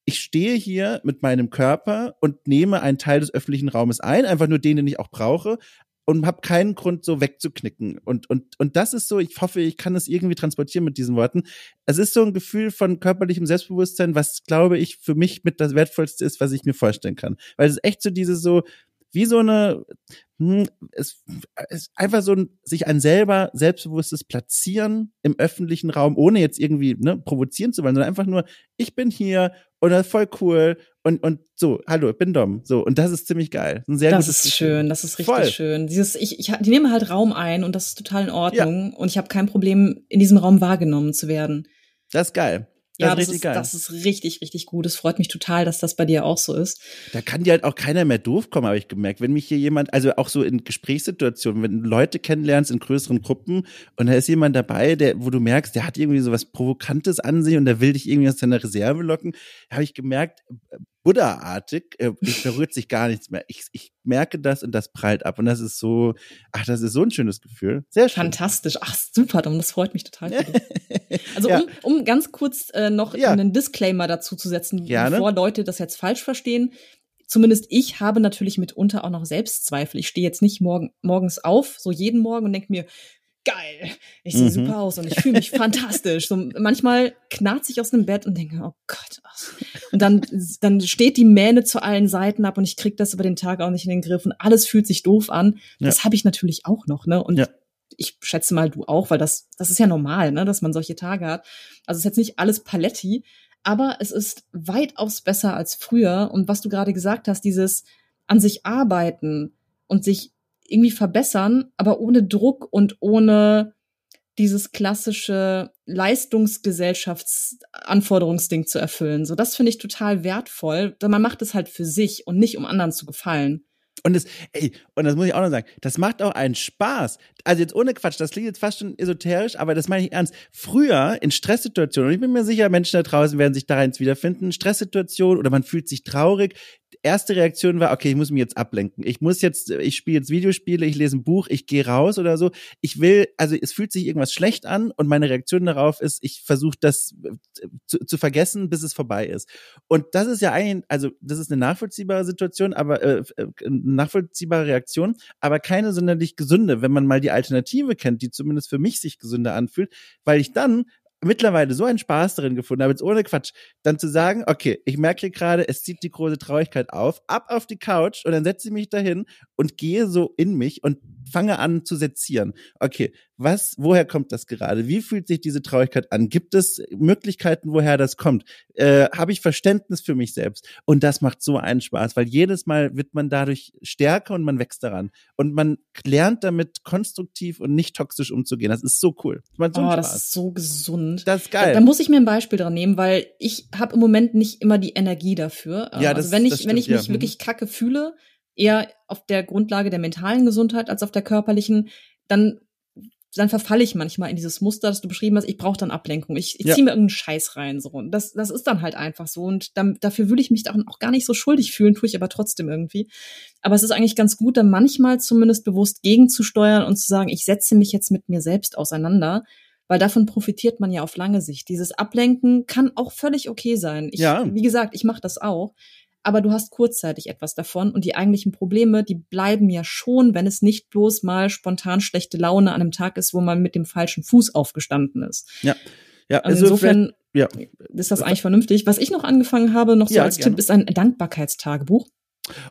ich stehe hier mit meinem Körper und nehme einen Teil des öffentlichen Raumes ein, einfach nur den, den ich auch brauche, und habe keinen Grund, so wegzuknicken. Und, und, und das ist so, ich hoffe, ich kann es irgendwie transportieren mit diesen Worten. Es ist so ein Gefühl von körperlichem Selbstbewusstsein, was, glaube ich, für mich mit das Wertvollste ist, was ich mir vorstellen kann. Weil es ist echt so diese so, wie so eine, hm, es ist einfach so ein, sich ein selber selbstbewusstes Platzieren im öffentlichen Raum, ohne jetzt irgendwie ne, provozieren zu wollen, sondern einfach nur, ich bin hier und das ist voll cool und, und so, hallo, ich bin Dom. So, und das ist ziemlich geil. Ein sehr das ist Gefühl. schön, das ist richtig voll. schön. Dieses, ich, ich, die nehmen halt Raum ein und das ist total in Ordnung. Ja. Und ich habe kein Problem, in diesem Raum wahrgenommen zu werden. Das ist geil. Das ja, das, ist, geil. das ist richtig, richtig gut. Es freut mich total, dass das bei dir auch so ist. Da kann dir halt auch keiner mehr doof kommen, habe ich gemerkt. Wenn mich hier jemand, also auch so in Gesprächssituationen, wenn du Leute kennenlernst in größeren Gruppen und da ist jemand dabei, der, wo du merkst, der hat irgendwie so was Provokantes an sich und der will dich irgendwie aus deiner Reserve locken, habe ich gemerkt, Buddha-artig, äh, berührt sich gar nichts mehr. Ich, ich merke das und das prallt ab. Und das ist so, ach, das ist so ein schönes Gefühl. Sehr schön. Fantastisch. Ach, super, Dom, das freut mich total. [laughs] also, ja. um, um ganz kurz äh, noch ja. einen Disclaimer dazu zu setzen, Gerne. bevor Leute das jetzt falsch verstehen. Zumindest ich habe natürlich mitunter auch noch Selbstzweifel. Ich stehe jetzt nicht morgen, morgens auf, so jeden Morgen und denke mir, geil, ich sehe mhm. super aus und ich fühle mich fantastisch. So, manchmal knarzt ich aus dem Bett und denke, oh Gott. Und dann, dann steht die Mähne zu allen Seiten ab und ich krieg das über den Tag auch nicht in den Griff und alles fühlt sich doof an. Ja. Das habe ich natürlich auch noch, ne? Und ja. ich schätze mal du auch, weil das, das ist ja normal, ne, dass man solche Tage hat. Also es ist jetzt nicht alles Paletti, aber es ist weitaus besser als früher. Und was du gerade gesagt hast, dieses an sich arbeiten und sich irgendwie verbessern, aber ohne Druck und ohne dieses klassische Leistungsgesellschaftsanforderungsding zu erfüllen. So, das finde ich total wertvoll. Denn man macht es halt für sich und nicht um anderen zu gefallen. Und das, ey, und das muss ich auch noch sagen, das macht auch einen Spaß. Also jetzt ohne Quatsch, das klingt jetzt fast schon esoterisch, aber das meine ich ernst. Früher in Stresssituationen, und ich bin mir sicher, Menschen da draußen werden sich darin wiederfinden, Stresssituationen oder man fühlt sich traurig, erste Reaktion war, okay, ich muss mich jetzt ablenken. Ich muss jetzt, ich spiele jetzt Videospiele, ich lese ein Buch, ich gehe raus oder so. Ich will, also es fühlt sich irgendwas schlecht an und meine Reaktion darauf ist, ich versuche das äh, zu, zu, vergessen, bis es vorbei ist. Und das ist ja eigentlich, also das ist eine nachvollziehbare Situation, aber äh, äh nachvollziehbare Reaktion, aber keine sonderlich gesunde, wenn man mal die Alternative kennt, die zumindest für mich sich gesünder anfühlt, weil ich dann mittlerweile so einen Spaß darin gefunden habe, jetzt ohne Quatsch, dann zu sagen, okay, ich merke gerade, es zieht die große Traurigkeit auf, ab auf die Couch und dann setze ich mich dahin und gehe so in mich und fange an zu sezieren. Okay, was, woher kommt das gerade? Wie fühlt sich diese Traurigkeit an? Gibt es Möglichkeiten, woher das kommt? Äh, Habe ich Verständnis für mich selbst? Und das macht so einen Spaß, weil jedes Mal wird man dadurch stärker und man wächst daran. Und man lernt damit konstruktiv und nicht toxisch umzugehen. Das ist so cool. Das so oh, das ist so gesund. Das ist geil. Da, da, muss ich mir ein Beispiel dran nehmen, weil ich habe im Moment nicht immer die Energie dafür. Ja, also das, wenn ich, stimmt, wenn ich mich ja. wirklich mhm. kacke fühle, eher auf der Grundlage der mentalen Gesundheit als auf der körperlichen, dann dann verfalle ich manchmal in dieses Muster, das du beschrieben hast, ich brauche dann Ablenkung. Ich, ich ja. ziehe mir irgendeinen Scheiß rein. So. Und das, das ist dann halt einfach so. Und dann, dafür würde ich mich dann auch gar nicht so schuldig fühlen, tue ich aber trotzdem irgendwie. Aber es ist eigentlich ganz gut, dann manchmal zumindest bewusst gegenzusteuern und zu sagen, ich setze mich jetzt mit mir selbst auseinander. Weil davon profitiert man ja auf lange Sicht. Dieses Ablenken kann auch völlig okay sein. Ich, ja. Wie gesagt, ich mache das auch aber du hast kurzzeitig etwas davon und die eigentlichen Probleme, die bleiben ja schon, wenn es nicht bloß mal spontan schlechte Laune an einem Tag ist, wo man mit dem falschen Fuß aufgestanden ist. Ja. Ja, also, also insofern ja. ist das eigentlich vernünftig. Was ich noch angefangen habe, noch so ja, als gerne. Tipp, ist ein Dankbarkeitstagebuch.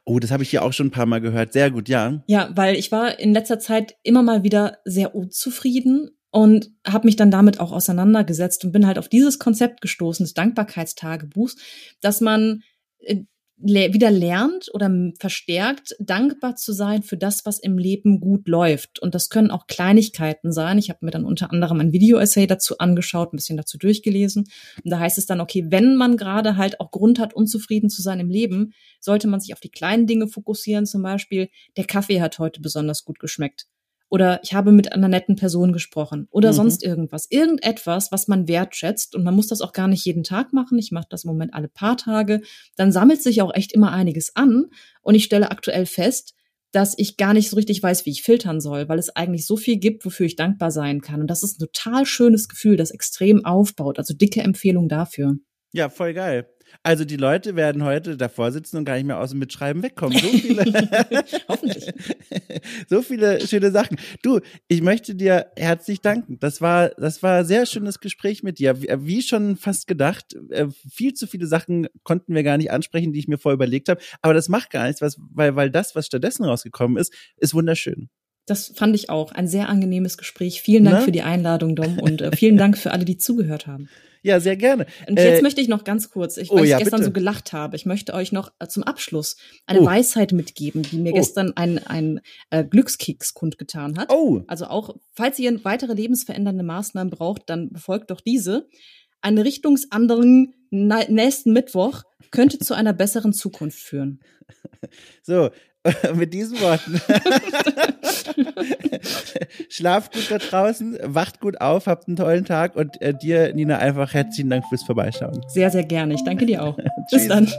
Oh, das habe ich hier auch schon ein paar Mal gehört. Sehr gut, ja. Ja, weil ich war in letzter Zeit immer mal wieder sehr unzufrieden und habe mich dann damit auch auseinandergesetzt und bin halt auf dieses Konzept gestoßen des Dankbarkeitstagebuchs, dass man äh, wieder lernt oder verstärkt, dankbar zu sein für das, was im Leben gut läuft. Und das können auch Kleinigkeiten sein. Ich habe mir dann unter anderem ein Video-Essay dazu angeschaut, ein bisschen dazu durchgelesen. Und da heißt es dann, okay, wenn man gerade halt auch Grund hat, unzufrieden zu sein im Leben, sollte man sich auf die kleinen Dinge fokussieren. Zum Beispiel, der Kaffee hat heute besonders gut geschmeckt. Oder ich habe mit einer netten Person gesprochen oder mhm. sonst irgendwas. Irgendetwas, was man wertschätzt und man muss das auch gar nicht jeden Tag machen. Ich mache das im Moment alle paar Tage. Dann sammelt sich auch echt immer einiges an und ich stelle aktuell fest, dass ich gar nicht so richtig weiß, wie ich filtern soll, weil es eigentlich so viel gibt, wofür ich dankbar sein kann. Und das ist ein total schönes Gefühl, das extrem aufbaut. Also dicke Empfehlung dafür. Ja, voll geil. Also die Leute werden heute davor sitzen und gar nicht mehr aus dem Mitschreiben wegkommen. So [laughs] viele, [laughs] Hoffentlich. [laughs] so viele schöne Sachen. Du, ich möchte dir herzlich danken. Das war, das war ein sehr schönes Gespräch mit dir. Wie, schon fast gedacht, äh, viel zu viele Sachen konnten wir gar nicht ansprechen, die ich mir vorher überlegt habe. Aber das macht gar nichts, was, weil, weil das, was stattdessen rausgekommen ist, ist wunderschön. Das fand ich auch. Ein sehr angenehmes Gespräch. Vielen Dank Na? für die Einladung, Dom, und äh, vielen Dank für alle, die zugehört haben. Ja, sehr gerne. Und jetzt äh, möchte ich noch ganz kurz, ich, weil oh, ich ja, gestern bitte. so gelacht habe, ich möchte euch noch äh, zum Abschluss eine oh. Weisheit mitgeben, die mir oh. gestern ein, ein äh, Glückskeks kundgetan hat. Oh. Also auch, falls ihr weitere lebensverändernde Maßnahmen braucht, dann befolgt doch diese. Eine Richtungsänderung nächsten Mittwoch könnte zu einer besseren Zukunft führen. So, [laughs] mit diesen Worten. [laughs] Schlaft gut da draußen, wacht gut auf, habt einen tollen Tag und äh, dir, Nina, einfach herzlichen Dank fürs Vorbeischauen. Sehr, sehr gerne. Ich danke dir auch. [laughs] Bis dann.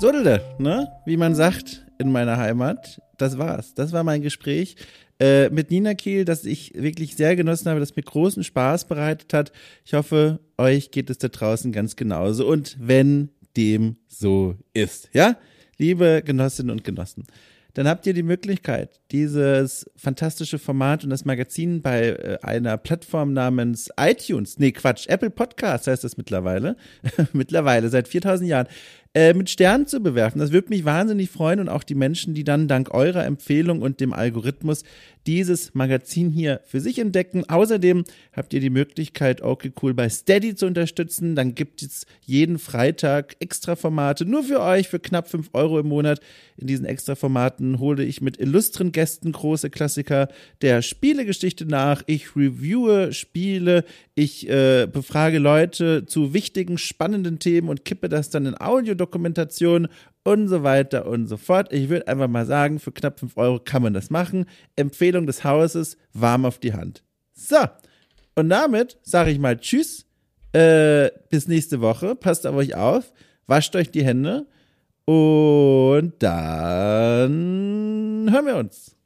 Sodele, ne? Wie man sagt in meiner Heimat. Das war's. Das war mein Gespräch äh, mit Nina Kiel, das ich wirklich sehr genossen habe, das mir großen Spaß bereitet hat. Ich hoffe, euch geht es da draußen ganz genauso. Und wenn dem so ist, ja, liebe Genossinnen und Genossen, dann habt ihr die Möglichkeit, dieses fantastische Format und das Magazin bei äh, einer Plattform namens iTunes, nee Quatsch, Apple Podcast heißt das mittlerweile, [laughs] mittlerweile seit 4000 Jahren, äh, mit Sternen zu bewerfen. Das würde mich wahnsinnig freuen und auch die Menschen, die dann dank eurer Empfehlung und dem Algorithmus dieses Magazin hier für sich entdecken. Außerdem habt ihr die Möglichkeit, okay cool bei Steady zu unterstützen. Dann gibt es jeden Freitag extra Formate nur für euch für knapp fünf Euro im Monat. In diesen extra Formaten hole ich mit illustren Gästen große Klassiker der Spielegeschichte nach. Ich reviewe Spiele, ich äh, befrage Leute zu wichtigen, spannenden Themen und kippe das dann in Audiodokumentation und so weiter und so fort. Ich würde einfach mal sagen, für knapp 5 Euro kann man das machen. Empfehlung des Hauses, warm auf die Hand. So, und damit sage ich mal Tschüss, äh, bis nächste Woche. Passt auf euch auf, wascht euch die Hände und dann hören wir uns.